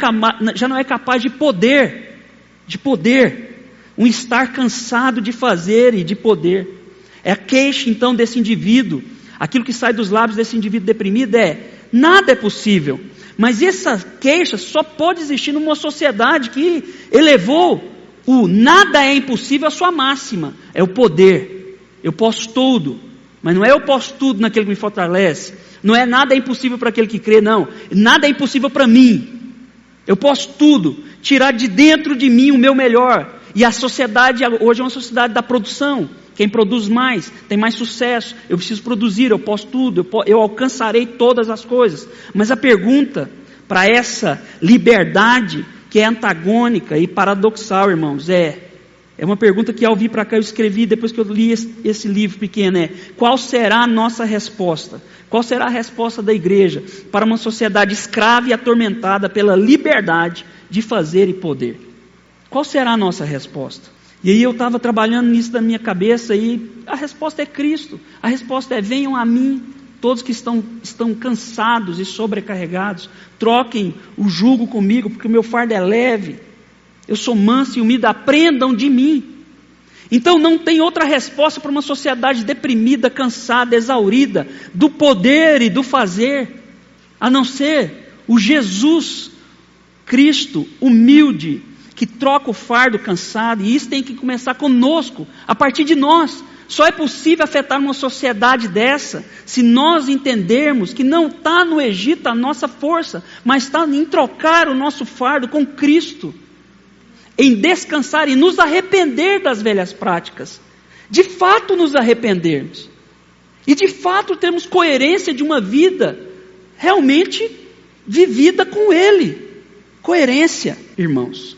já não é capaz de poder, de poder, um estar cansado de fazer e de poder. É a queixa então desse indivíduo, aquilo que sai dos lábios desse indivíduo deprimido é: nada é possível, mas essa queixa só pode existir numa sociedade que elevou o nada é impossível à sua máxima. É o poder. Eu posso tudo. Mas não é eu posso tudo naquele que me fortalece. Não é nada é impossível para aquele que crê, não. Nada é impossível para mim. Eu posso tudo. Tirar de dentro de mim o meu melhor. E a sociedade hoje é uma sociedade da produção. Quem produz mais tem mais sucesso. Eu preciso produzir, eu posso tudo, eu, eu alcançarei todas as coisas. Mas a pergunta para essa liberdade que é antagônica e paradoxal, irmãos, é é uma pergunta que ao vir para cá eu escrevi depois que eu li esse, esse, livro pequeno é qual será a nossa resposta? Qual será a resposta da igreja para uma sociedade escrava e atormentada pela liberdade de fazer e poder? Qual será a nossa resposta? E aí eu estava trabalhando nisso da minha cabeça e a resposta é Cristo. A resposta é: venham a mim, todos que estão, estão cansados e sobrecarregados, troquem o jugo comigo, porque o meu fardo é leve. Eu sou manso e humilde, aprendam de mim. Então não tem outra resposta para uma sociedade deprimida, cansada, exaurida do poder e do fazer, a não ser o Jesus Cristo humilde, que troca o fardo cansado, e isso tem que começar conosco, a partir de nós. Só é possível afetar uma sociedade dessa se nós entendermos que não está no Egito a nossa força, mas está em trocar o nosso fardo com Cristo, em descansar e nos arrepender das velhas práticas. De fato, nos arrependermos. E de fato, termos coerência de uma vida realmente vivida com Ele. Coerência, irmãos.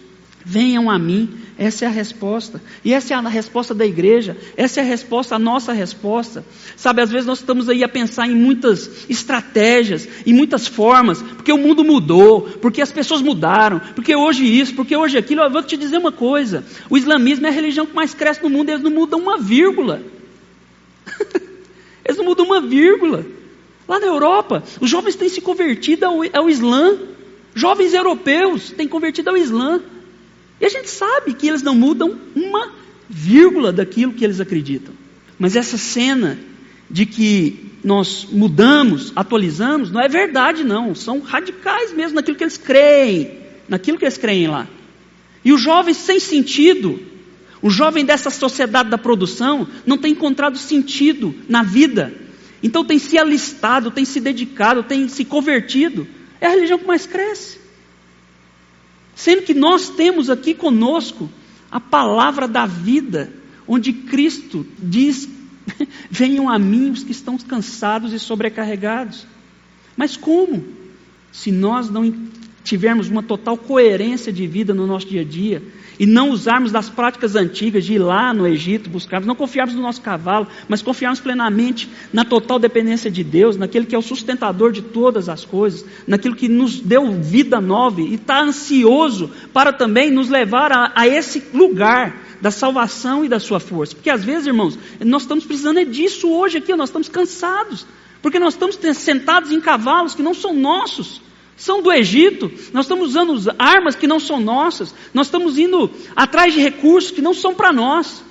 Venham a mim. Essa é a resposta. E essa é a resposta da igreja. Essa é a resposta, a nossa resposta. Sabe, às vezes nós estamos aí a pensar em muitas estratégias, em muitas formas, porque o mundo mudou, porque as pessoas mudaram, porque hoje isso, porque hoje aquilo. Eu vou te dizer uma coisa: o islamismo é a religião que mais cresce no mundo, eles não mudam uma vírgula. (laughs) eles não mudam uma vírgula. Lá na Europa, os jovens têm se convertido ao, ao Islã. Jovens europeus têm convertido ao Islã. E a gente sabe que eles não mudam uma vírgula daquilo que eles acreditam. Mas essa cena de que nós mudamos, atualizamos, não é verdade, não. São radicais mesmo naquilo que eles creem, naquilo que eles creem lá. E o jovem sem sentido, o jovem dessa sociedade da produção, não tem encontrado sentido na vida. Então tem se alistado, tem se dedicado, tem se convertido. É a religião que mais cresce. Sendo que nós temos aqui conosco a palavra da vida, onde Cristo diz (laughs) Venham a mim os que estão cansados e sobrecarregados. Mas como? Se nós não tivermos uma total coerência de vida no nosso dia a dia e não usarmos das práticas antigas de ir lá no Egito buscarmos, não confiarmos no nosso cavalo, mas confiarmos plenamente na total dependência de Deus, naquele que é o sustentador de todas as coisas, naquilo que nos deu vida nova e está ansioso para também nos levar a, a esse lugar da salvação e da sua força. Porque às vezes, irmãos, nós estamos precisando é disso hoje aqui, nós estamos cansados, porque nós estamos sentados em cavalos que não são nossos são do Egito, nós estamos usando armas que não são nossas, nós estamos indo atrás de recursos que não são para nós,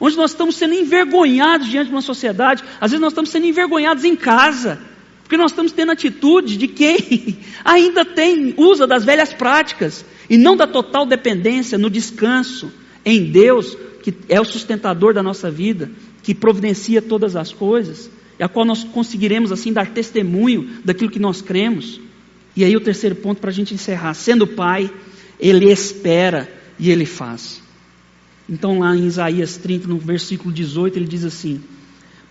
onde nós estamos sendo envergonhados diante de uma sociedade, às vezes nós estamos sendo envergonhados em casa, porque nós estamos tendo atitude de quem (laughs) ainda tem, usa das velhas práticas, e não da total dependência no descanso em Deus, que é o sustentador da nossa vida, que providencia todas as coisas, e a qual nós conseguiremos assim dar testemunho daquilo que nós cremos. E aí o terceiro ponto para a gente encerrar. Sendo pai, ele espera e ele faz. Então lá em Isaías 30, no versículo 18, ele diz assim: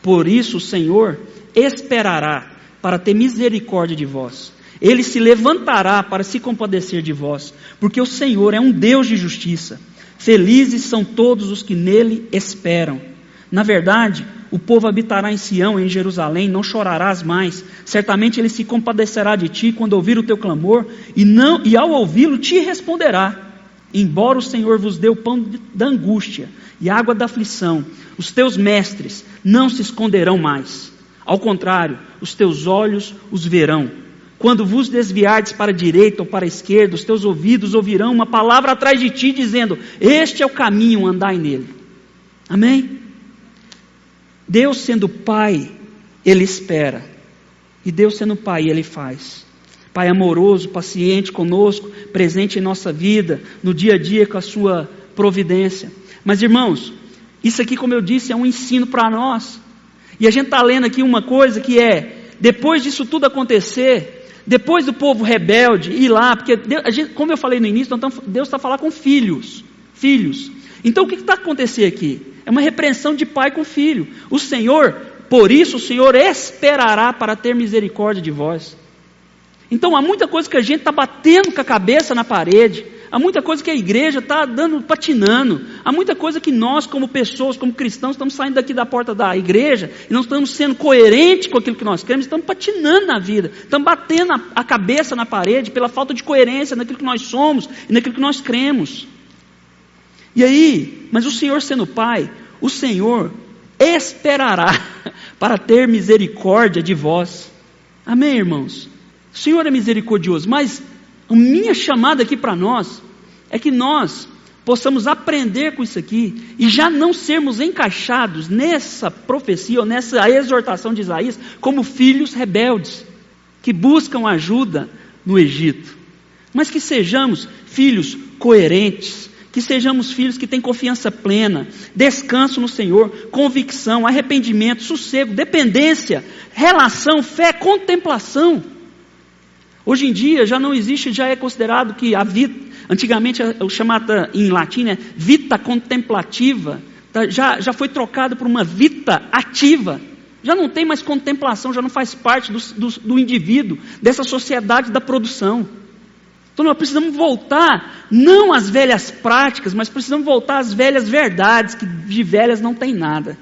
Por isso o Senhor esperará para ter misericórdia de vós. Ele se levantará para se compadecer de vós, porque o Senhor é um Deus de justiça. Felizes são todos os que nele esperam. Na verdade, o povo habitará em Sião, em Jerusalém, não chorarás mais. Certamente ele se compadecerá de ti quando ouvir o teu clamor, e, não, e ao ouvi-lo te responderá. Embora o Senhor vos dê o pão da angústia e água da aflição, os teus mestres não se esconderão mais. Ao contrário, os teus olhos os verão. Quando vos desviardes para a direita ou para a esquerda, os teus ouvidos ouvirão uma palavra atrás de ti, dizendo: Este é o caminho, andai nele. Amém? Deus sendo Pai, Ele espera. E Deus sendo Pai, Ele faz. Pai amoroso, paciente conosco, presente em nossa vida, no dia a dia com a Sua providência. Mas irmãos, isso aqui, como eu disse, é um ensino para nós. E a gente está lendo aqui uma coisa que é: depois disso tudo acontecer, depois do povo rebelde ir lá, porque Deus, gente, como eu falei no início, Deus está falando com filhos. Filhos. Então o que está acontecendo aqui? É uma repreensão de pai com filho. O Senhor, por isso, o Senhor esperará para ter misericórdia de vós. Então há muita coisa que a gente está batendo com a cabeça na parede, há muita coisa que a igreja está dando, patinando, há muita coisa que nós, como pessoas, como cristãos, estamos saindo daqui da porta da igreja e não estamos sendo coerentes com aquilo que nós queremos, estamos patinando na vida, estamos batendo a, a cabeça na parede pela falta de coerência naquilo que nós somos e naquilo que nós cremos. E aí, mas o Senhor sendo Pai, o Senhor esperará (laughs) para ter misericórdia de vós. Amém, irmãos? O Senhor é misericordioso, mas a minha chamada aqui para nós é que nós possamos aprender com isso aqui e já não sermos encaixados nessa profecia ou nessa exortação de Isaías como filhos rebeldes que buscam ajuda no Egito, mas que sejamos filhos coerentes, que sejamos filhos que têm confiança plena, descanso no Senhor, convicção, arrependimento, sossego, dependência, relação, fé, contemplação. Hoje em dia já não existe, já é considerado que a vida, antigamente o chamado em latim é vita contemplativa, tá, já, já foi trocado por uma vita ativa. Já não tem mais contemplação, já não faz parte do, do, do indivíduo, dessa sociedade da produção. Então nós precisamos voltar, não às velhas práticas, mas precisamos voltar às velhas verdades, que de velhas não tem nada.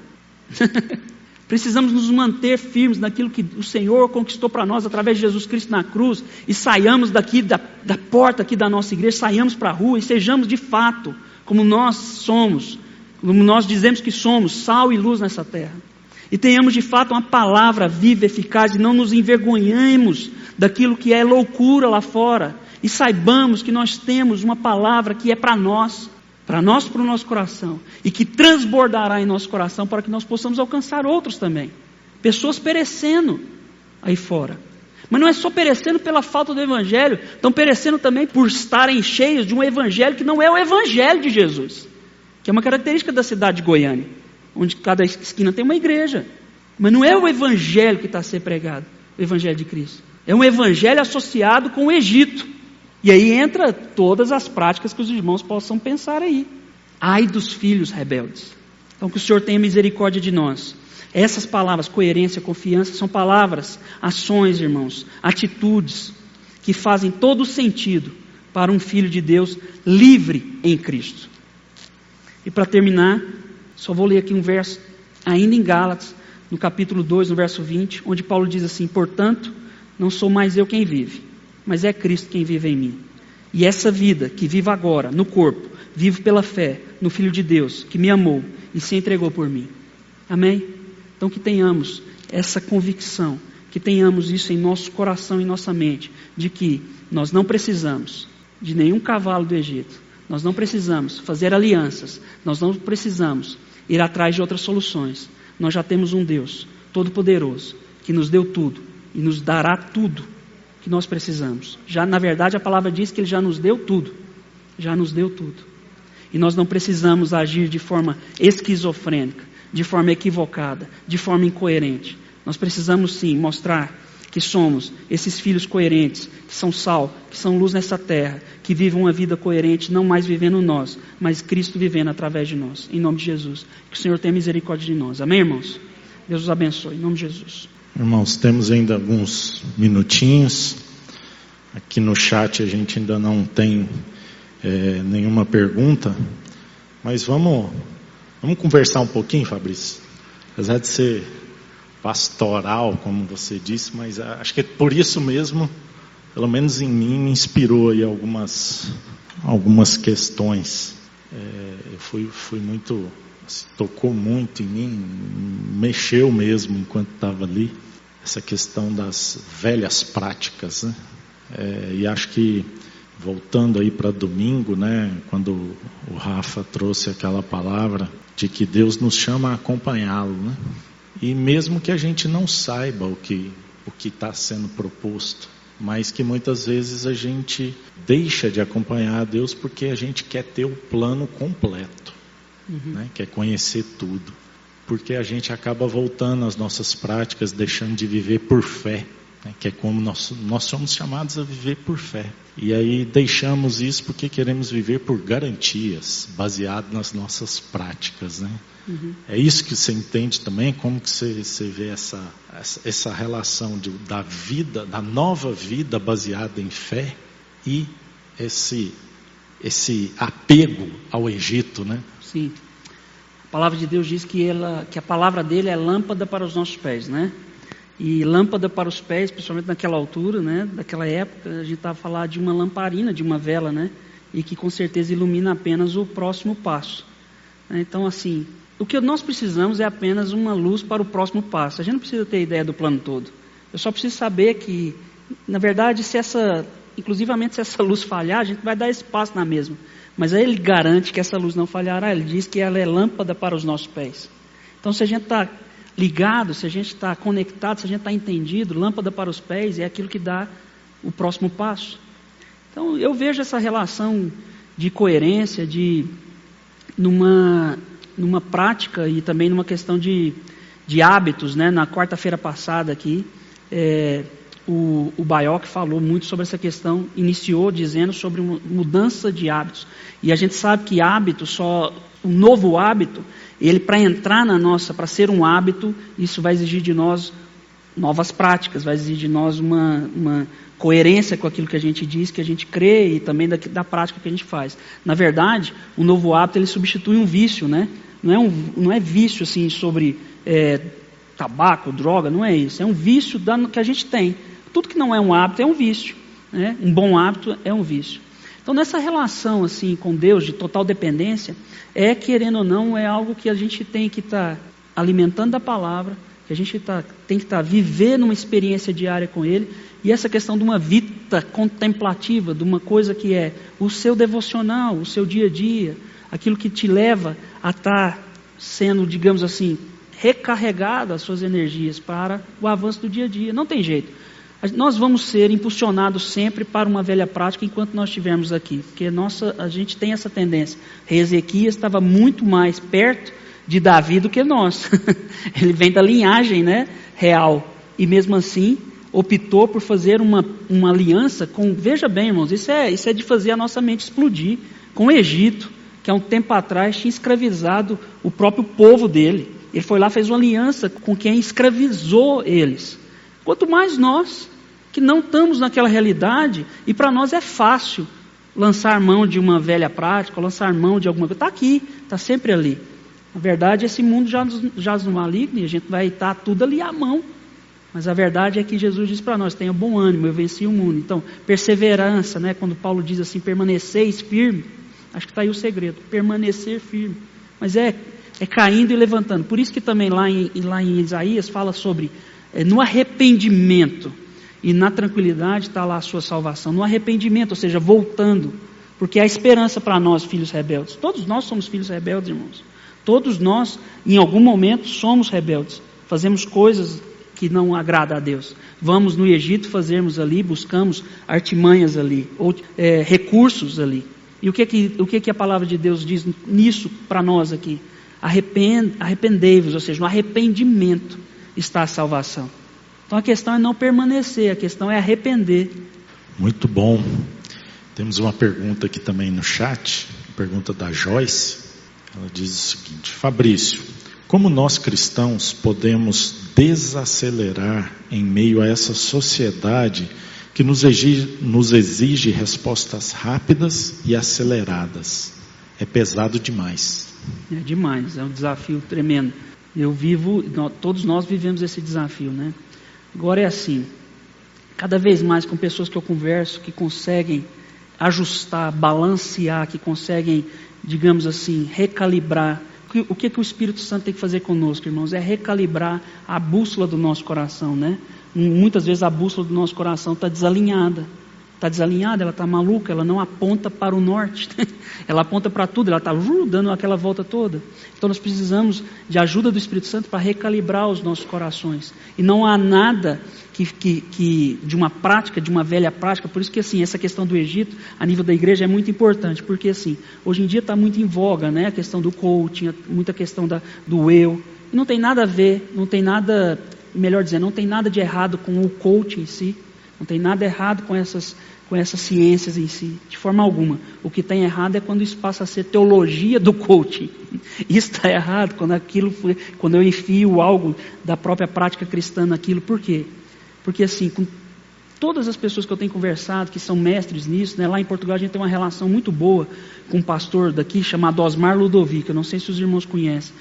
(laughs) precisamos nos manter firmes naquilo que o Senhor conquistou para nós através de Jesus Cristo na cruz e saiamos daqui da, da porta aqui da nossa igreja, saiamos para a rua e sejamos de fato como nós somos, como nós dizemos que somos, sal e luz nessa terra. E tenhamos de fato uma palavra viva, eficaz, e não nos envergonhemos daquilo que é loucura lá fora, e saibamos que nós temos uma palavra que é para nós, para nós, para o nosso coração, e que transbordará em nosso coração para que nós possamos alcançar outros também. Pessoas perecendo aí fora. Mas não é só perecendo pela falta do Evangelho, estão perecendo também por estarem cheios de um Evangelho que não é o Evangelho de Jesus, que é uma característica da cidade de Goiânia, onde cada esquina tem uma igreja. Mas não é o Evangelho que está a ser pregado, o Evangelho de Cristo. É um Evangelho associado com o Egito. E aí entra todas as práticas que os irmãos possam pensar aí. Ai dos filhos rebeldes. Então, que o Senhor tenha misericórdia de nós. Essas palavras, coerência, confiança, são palavras, ações, irmãos, atitudes que fazem todo sentido para um filho de Deus livre em Cristo. E para terminar, só vou ler aqui um verso, ainda em Gálatas, no capítulo 2, no verso 20, onde Paulo diz assim: Portanto, não sou mais eu quem vive, mas é Cristo quem vive em mim. E essa vida que vivo agora, no corpo, vivo pela fé no Filho de Deus, que me amou e se entregou por mim. Amém? Então que tenhamos essa convicção, que tenhamos isso em nosso coração e nossa mente, de que nós não precisamos de nenhum cavalo do Egito, nós não precisamos fazer alianças, nós não precisamos ir atrás de outras soluções. Nós já temos um Deus todo-poderoso que nos deu tudo e nos dará tudo que nós precisamos. Já na verdade a palavra diz que ele já nos deu tudo. Já nos deu tudo. E nós não precisamos agir de forma esquizofrênica, de forma equivocada, de forma incoerente. Nós precisamos sim mostrar que somos esses filhos coerentes, que são sal, que são luz nessa terra, que vivem uma vida coerente, não mais vivendo nós, mas Cristo vivendo através de nós. Em nome de Jesus. Que o Senhor tenha misericórdia de nós. Amém, irmãos? Deus os abençoe. Em nome de Jesus. Irmãos, temos ainda alguns minutinhos. Aqui no chat a gente ainda não tem é, nenhuma pergunta, mas vamos, vamos conversar um pouquinho, Fabrício. Apesar de ser pastoral, como você disse, mas acho que é por isso mesmo, pelo menos em mim, inspirou aí algumas, algumas questões. É, eu fui, fui muito, tocou muito em mim, mexeu mesmo enquanto estava ali, essa questão das velhas práticas, né? É, e acho que voltando aí para domingo, né, quando o Rafa trouxe aquela palavra de que Deus nos chama a acompanhá-lo, né? E mesmo que a gente não saiba o que o que está sendo proposto, mas que muitas vezes a gente deixa de acompanhar a Deus porque a gente quer ter o plano completo, uhum. né? quer conhecer tudo, porque a gente acaba voltando às nossas práticas, deixando de viver por fé né, que é como nós, nós somos chamados a viver por fé. E aí deixamos isso porque queremos viver por garantias, baseado nas nossas práticas. Né? Uhum. É isso que você entende também, como que você, você vê essa, essa, essa relação de, da vida, da nova vida baseada em fé e esse, esse apego ao Egito, né? Sim. A palavra de Deus diz que, ela, que a palavra dele é lâmpada para os nossos pés, né? E lâmpada para os pés, principalmente naquela altura, né, daquela época, a gente estava falando de uma lamparina, de uma vela, né, e que com certeza ilumina apenas o próximo passo. Então, assim, o que nós precisamos é apenas uma luz para o próximo passo. A gente não precisa ter ideia do plano todo. Eu só preciso saber que, na verdade, se essa, inclusivamente se essa luz falhar, a gente vai dar esse passo na mesma. Mas aí ele garante que essa luz não falhará. Ele diz que ela é lâmpada para os nossos pés. Então, se a gente está ligado, se a gente está conectado, se a gente está entendido, lâmpada para os pés é aquilo que dá o próximo passo. Então eu vejo essa relação de coerência, de numa, numa prática e também numa questão de, de hábitos, né? Na quarta-feira passada aqui, é, o, o Baioc falou muito sobre essa questão, iniciou dizendo sobre mudança de hábitos. E a gente sabe que hábito só, um novo hábito, ele para entrar na nossa, para ser um hábito, isso vai exigir de nós novas práticas, vai exigir de nós uma, uma coerência com aquilo que a gente diz, que a gente crê e também da, da prática que a gente faz. Na verdade, o novo hábito ele substitui um vício, né? Não é, um, não é vício assim sobre é, tabaco, droga, não é isso. É um vício da, que a gente tem. Tudo que não é um hábito é um vício. Né? Um bom hábito é um vício. Então, nessa relação assim com Deus de total dependência, é querendo ou não é algo que a gente tem que estar tá alimentando a palavra, que a gente tá, tem que estar tá, vivendo uma experiência diária com Ele e essa questão de uma vida contemplativa, de uma coisa que é o seu devocional, o seu dia a dia, aquilo que te leva a estar tá sendo, digamos assim, recarregado as suas energias para o avanço do dia a dia. Não tem jeito nós vamos ser impulsionados sempre para uma velha prática enquanto nós estivermos aqui, porque nossa, a gente tem essa tendência. Ezequias estava muito mais perto de Davi do que nós. (laughs) Ele vem da linhagem né, real. E mesmo assim, optou por fazer uma, uma aliança com. Veja bem, irmãos, isso é, isso é de fazer a nossa mente explodir com o Egito, que há um tempo atrás tinha escravizado o próprio povo dele. Ele foi lá, fez uma aliança com quem escravizou eles. Quanto mais nós, que não estamos naquela realidade, e para nós é fácil lançar mão de uma velha prática, lançar mão de alguma coisa. Está aqui, está sempre ali. Na verdade, esse mundo já jaz no maligno e a gente vai estar tudo ali à mão. Mas a verdade é que Jesus diz para nós: tenha bom ânimo, eu venci o mundo. Então, perseverança, né? quando Paulo diz assim, permaneceis firme. Acho que está aí o segredo, permanecer firme. Mas é, é caindo e levantando. Por isso que também lá em, lá em Isaías fala sobre é, no arrependimento e na tranquilidade está lá a sua salvação. No arrependimento, ou seja, voltando. Porque há esperança para nós, filhos rebeldes. Todos nós somos filhos rebeldes, irmãos. Todos nós, em algum momento, somos rebeldes. Fazemos coisas que não agrada a Deus. Vamos no Egito fazermos ali, buscamos artimanhas ali, ou é, recursos ali. E o que, que, o que, que a palavra de Deus diz nisso para nós aqui? Arrepend, arrependei-vos, ou seja, no arrependimento está a salvação. Então a questão é não permanecer, a questão é arrepender. Muito bom. Temos uma pergunta aqui também no chat, pergunta da Joyce. Ela diz o seguinte: Fabrício, como nós cristãos podemos desacelerar em meio a essa sociedade que nos exige, nos exige respostas rápidas e aceleradas. É pesado demais. É demais, é um desafio tremendo. Eu vivo, todos nós vivemos esse desafio, né? Agora é assim, cada vez mais com pessoas que eu converso que conseguem ajustar, balancear, que conseguem, digamos assim, recalibrar. O que, que o Espírito Santo tem que fazer conosco, irmãos? É recalibrar a bússola do nosso coração, né? Muitas vezes a bússola do nosso coração está desalinhada. Está desalinhada, ela está maluca, ela não aponta para o norte. (laughs) ela aponta para tudo, ela está uh, dando aquela volta toda. Então nós precisamos de ajuda do Espírito Santo para recalibrar os nossos corações. E não há nada que, que, que, de uma prática, de uma velha prática, por isso que assim, essa questão do Egito, a nível da igreja, é muito importante, porque assim, hoje em dia está muito em voga né, a questão do coaching, muita questão da, do eu. E não tem nada a ver, não tem nada melhor dizendo, não tem nada de errado com o coaching em si, não tem nada errado com essas, com essas ciências em si, de forma alguma. O que tem errado é quando isso passa a ser teologia do coaching. (laughs) Isso está errado quando aquilo foi, quando eu enfio algo da própria prática cristã naquilo. Por quê? Porque assim, com Todas as pessoas que eu tenho conversado, que são mestres nisso, né, lá em Portugal a gente tem uma relação muito boa com um pastor daqui chamado Osmar Ludovico. Eu não sei se os irmãos conhecem.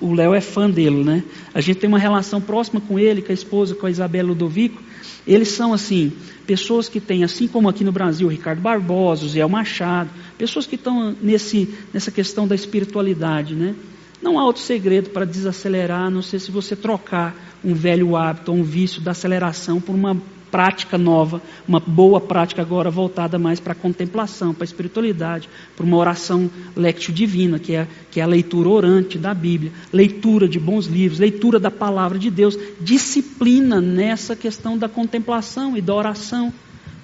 O Léo é fã dele, né? A gente tem uma relação próxima com ele, com a esposa, com a Isabela Ludovico. Eles são, assim, pessoas que têm, assim como aqui no Brasil, Ricardo Barbosa, Zé Machado, pessoas que estão nesse, nessa questão da espiritualidade, né? Não há outro segredo para desacelerar, a não ser se você trocar um velho hábito ou um vício da aceleração por uma prática nova, uma boa prática agora voltada mais para a contemplação, para a espiritualidade, para uma oração lectio divina, que é, que é a leitura orante da Bíblia, leitura de bons livros, leitura da palavra de Deus, disciplina nessa questão da contemplação e da oração.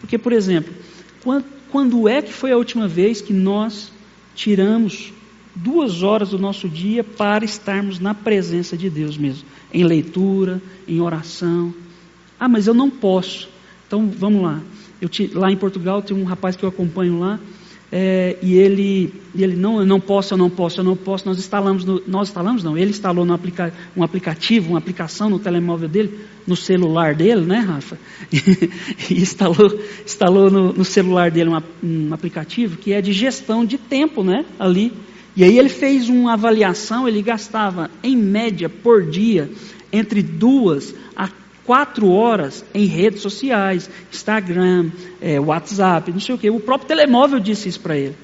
Porque, por exemplo, quando, quando é que foi a última vez que nós tiramos duas horas do nosso dia para estarmos na presença de Deus mesmo, em leitura, em oração? Ah, mas eu não posso. Então vamos lá. Eu te, lá em Portugal tem um rapaz que eu acompanho lá. É, e ele, ele não, eu não posso, eu não posso, eu não posso. Nós instalamos, no, nós instalamos não. Ele instalou aplica, um aplicativo, uma aplicação no telemóvel dele, no celular dele, né, Rafa? (laughs) e instalou, instalou no, no celular dele um aplicativo que é de gestão de tempo, né? Ali. E aí ele fez uma avaliação. Ele gastava em média por dia entre duas a quatro horas em redes sociais, Instagram, é, WhatsApp, não sei o que. O próprio telemóvel disse isso para ele.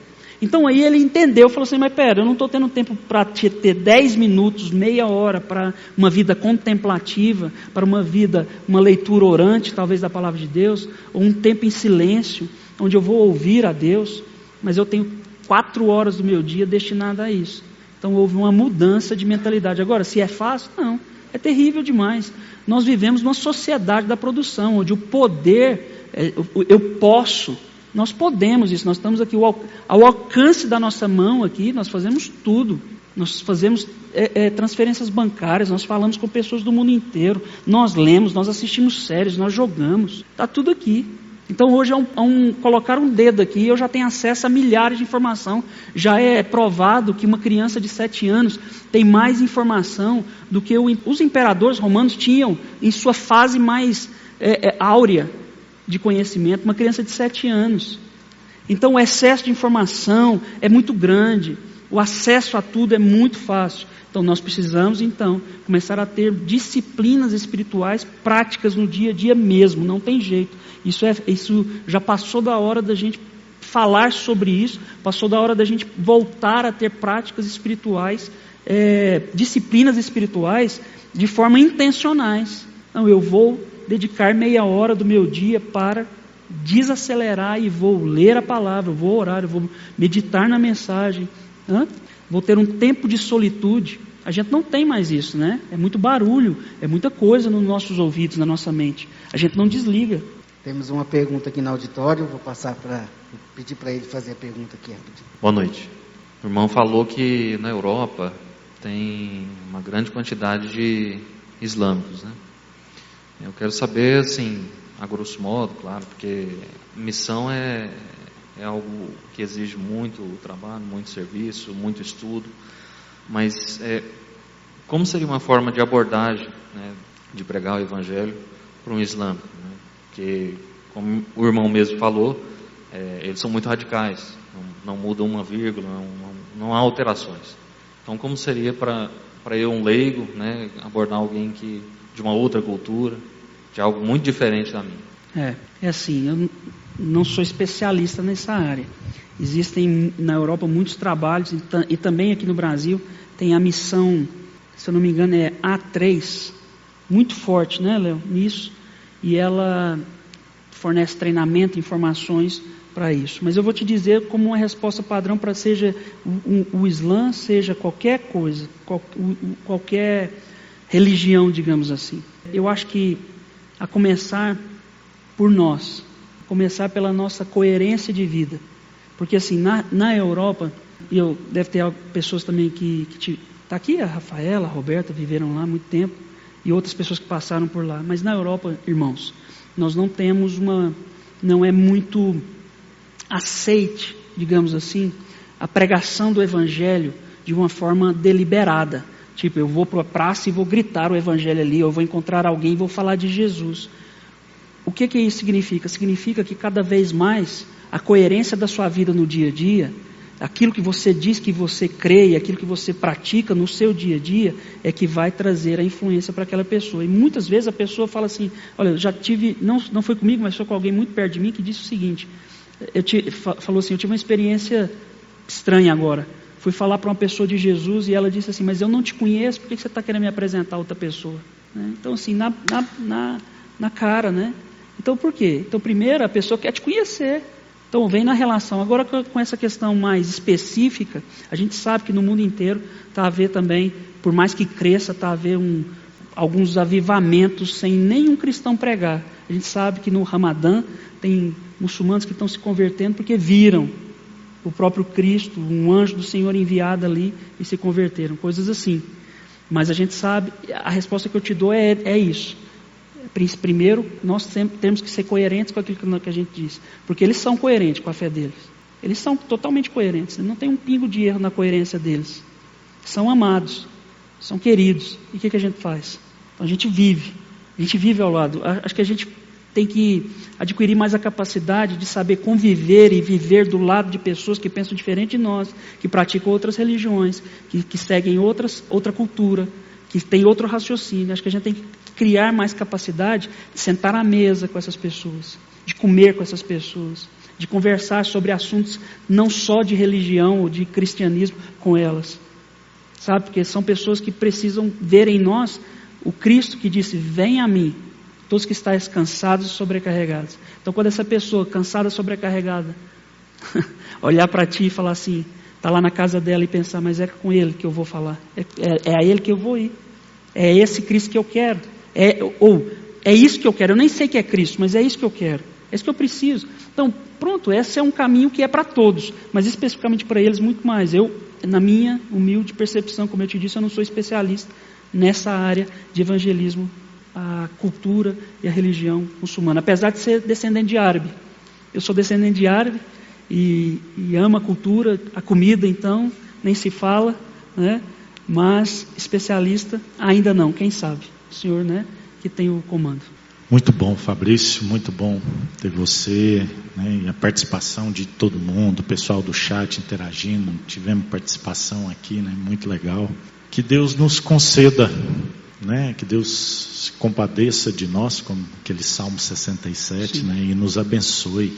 Então aí ele entendeu, falou assim, mas pera, eu não estou tendo tempo para ter dez minutos, meia hora para uma vida contemplativa, para uma vida, uma leitura orante, talvez da palavra de Deus, ou um tempo em silêncio, onde eu vou ouvir a Deus, mas eu tenho quatro horas do meu dia destinada a isso. Então houve uma mudança de mentalidade. Agora, se é fácil, não. É terrível demais. Nós vivemos numa sociedade da produção, onde o poder, é, eu posso, nós podemos isso, nós estamos aqui ao, alcance da nossa mão aqui, nós fazemos tudo. Nós fazemos é, é, transferências bancárias, nós falamos com pessoas do mundo inteiro, nós lemos, nós assistimos séries, nós jogamos, está tudo aqui. Então hoje é um, é um, colocar um dedo aqui, eu já tenho acesso a milhares de informação. Já é provado que uma criança de sete anos tem mais informação do que o, os imperadores romanos tinham em sua fase mais é, é, áurea de conhecimento. Uma criança de sete anos. Então o excesso de informação é muito grande. O acesso a tudo é muito fácil. Então nós precisamos então começar a ter disciplinas espirituais práticas no dia a dia mesmo, não tem jeito. Isso, é, isso já passou da hora da gente falar sobre isso, passou da hora da gente voltar a ter práticas espirituais, é, disciplinas espirituais de forma intencionais. Não, eu vou dedicar meia hora do meu dia para desacelerar e vou ler a palavra, vou orar, vou meditar na mensagem, Hã? vou ter um tempo de solitude. A gente não tem mais isso, né? É muito barulho, é muita coisa nos nossos ouvidos, na nossa mente. A gente não desliga. Temos uma pergunta aqui no auditório, vou passar para pedir para ele fazer a pergunta aqui rapidinho. Boa noite. O irmão falou que na Europa tem uma grande quantidade de islâmicos, né? Eu quero saber, assim, a grosso modo, claro, porque missão é, é algo que exige muito trabalho, muito serviço, muito estudo, mas é, como seria uma forma de abordagem, né, de pregar o evangelho para um islâmico? Né? Porque, como o irmão mesmo falou, é, eles são muito radicais, não, não mudam uma vírgula, não, não, não há alterações. Então, como seria para eu, um leigo, né, abordar alguém que de uma outra cultura, de algo muito diferente da minha? É, é assim, eu não sou especialista nessa área. Existem na Europa muitos trabalhos e, também aqui no Brasil tem a missão, se eu não me engano, é A3, muito forte, né, Léo, nisso e ela fornece treinamento, informações para isso. Mas eu vou te dizer como uma resposta padrão para seja o, o, o, Islã, seja qualquer coisa, qual, o, qualquer religião, digamos assim. Eu acho que a começar por nós, começar pela nossa coerência de vida. Porque assim, na, na Europa, e eu deve ter pessoas também que, tá aqui a Rafaela, a Roberta viveram lá muito tempo e outras pessoas que passaram por lá. Mas na Europa, irmãos, nós não temos uma, não é muito aceite, digamos assim, a pregação do Evangelho de uma forma deliberada. Tipo, eu vou para a praça e vou gritar o Evangelho ali, eu vou encontrar alguém e vou falar de Jesus. O que, que isso significa? Significa que cada vez mais a coerência da sua vida no dia a dia aquilo que você diz que você crê aquilo que você pratica no seu dia a dia é que vai trazer a influência para aquela pessoa. E muitas vezes a pessoa fala assim: Olha, eu já tive, não, não foi comigo, mas foi com alguém muito perto de mim que disse o seguinte: eu te, falou assim, eu tive uma experiência estranha agora. Fui falar para uma pessoa de Jesus e ela disse assim: Mas eu não te conheço, por que você está querendo me apresentar a outra pessoa? Né? Então, assim, na, na, na, na cara, né? Então, por quê? Então, primeiro, a pessoa quer te conhecer. Então, vem na relação. Agora, com essa questão mais específica, a gente sabe que no mundo inteiro está a ver também, por mais que cresça, está a ver um, alguns avivamentos sem nenhum cristão pregar. A gente sabe que no Ramadã tem muçulmanos que estão se convertendo porque viram o próprio Cristo, um anjo do Senhor enviado ali e se converteram, coisas assim. Mas a gente sabe, a resposta que eu te dou é, é isso. Primeiro, nós temos que ser coerentes com aquilo que a gente diz, porque eles são coerentes com a fé deles. Eles são totalmente coerentes, não tem um pingo de erro na coerência deles. São amados, são queridos. E o que, que a gente faz? Então a gente vive, a gente vive ao lado. Acho que a gente tem que adquirir mais a capacidade de saber conviver e viver do lado de pessoas que pensam diferente de nós, que praticam outras religiões, que, que seguem outras, outra cultura, que têm outro raciocínio. Acho que a gente tem que criar mais capacidade de sentar à mesa com essas pessoas, de comer com essas pessoas, de conversar sobre assuntos não só de religião ou de cristianismo com elas. Sabe? Porque são pessoas que precisam ver em nós o Cristo que disse: Vem a mim, todos que estáis cansados e sobrecarregados. Então, quando essa pessoa cansada, sobrecarregada, (laughs) olhar para ti e falar assim, está lá na casa dela e pensar, mas é com ele que eu vou falar, é, é, é a ele que eu vou ir, é esse Cristo que eu quero. É, ou, é isso que eu quero. Eu nem sei que é Cristo, mas é isso que eu quero. É isso que eu preciso. Então, pronto, esse é um caminho que é para todos, mas especificamente para eles muito mais. Eu, na minha humilde percepção, como eu te disse, eu não sou especialista nessa área de evangelismo a cultura e a religião muçulmana, apesar de ser descendente de árabe. Eu sou descendente de árabe e, e amo a cultura, a comida, então, nem se fala, né? mas especialista ainda não, quem sabe? O senhor, né, que tem o comando. Muito bom, Fabrício, muito bom ter você né, e a participação de todo mundo, o pessoal do chat interagindo, tivemos participação aqui, né, muito legal. Que Deus nos conceda, né, que Deus se compadeça de nós, como aquele Salmo 67, né, e nos abençoe.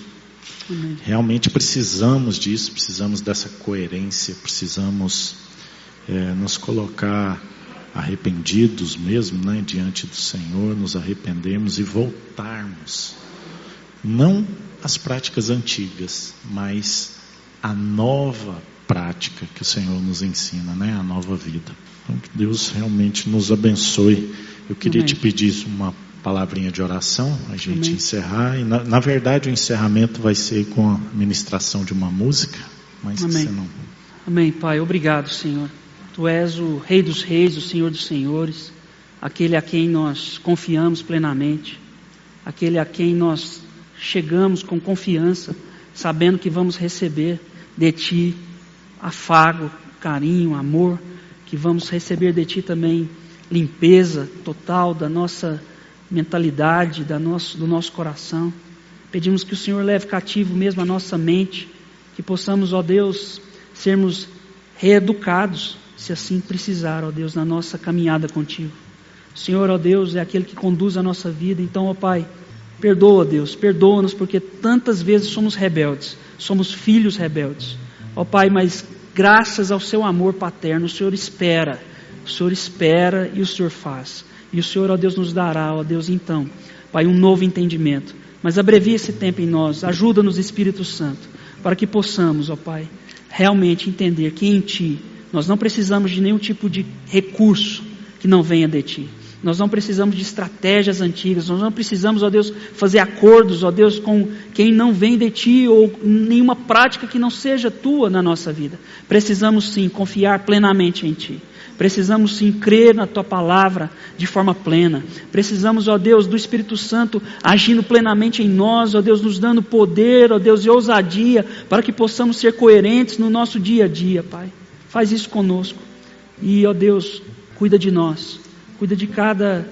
Amém. Realmente precisamos disso, precisamos dessa coerência, precisamos é, nos colocar arrependidos mesmo, né, diante do Senhor, nos arrependermos e voltarmos, não às práticas antigas, mas a nova prática que o Senhor nos ensina, né, a nova vida. Então que Deus realmente nos abençoe. Eu queria Amém. te pedir uma palavrinha de oração, a gente Amém. encerrar. E na, na, verdade o encerramento vai ser com a ministração de uma música, mas Amém. você não. Amém, Pai. Obrigado, Senhor. Tu és o Rei dos Reis, o Senhor dos Senhores, aquele a quem nós confiamos plenamente, aquele a quem nós chegamos com confiança, sabendo que vamos receber de Ti afago, carinho, amor, que vamos receber de Ti também limpeza total da nossa mentalidade, da nosso, do nosso coração. Pedimos que o Senhor leve cativo mesmo a nossa mente, que possamos, ó Deus, sermos reeducados se assim precisar, ó Deus, na nossa caminhada contigo. O Senhor, ó Deus, é aquele que conduz a nossa vida. Então, ó Pai, perdoa, Deus, perdoa-nos porque tantas vezes somos rebeldes, somos filhos rebeldes. Ó Pai, mas graças ao seu amor paterno, o Senhor espera, o Senhor espera e o Senhor faz. E o Senhor, ó Deus, nos dará, ó Deus, então, Pai, um novo entendimento. Mas abrevia esse tempo em nós, ajuda-nos, Espírito Santo, para que possamos, ó Pai, realmente entender que em Ti nós não precisamos de nenhum tipo de recurso que não venha de ti. Nós não precisamos de estratégias antigas, nós não precisamos, ó Deus, fazer acordos, ó Deus, com quem não vem de ti ou nenhuma prática que não seja tua na nossa vida. Precisamos sim confiar plenamente em ti. Precisamos sim crer na tua palavra de forma plena. Precisamos, ó Deus, do Espírito Santo agindo plenamente em nós, ó Deus, nos dando poder, ó Deus, e ousadia para que possamos ser coerentes no nosso dia a dia, Pai. Faz isso conosco. E, ó Deus, cuida de nós. Cuida de cada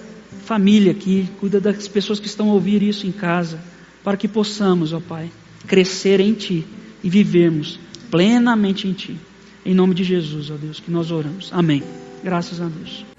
família aqui. Cuida das pessoas que estão a ouvir isso em casa. Para que possamos, ó Pai, crescer em Ti e vivermos plenamente em Ti. Em nome de Jesus, ó Deus, que nós oramos. Amém. Graças a Deus.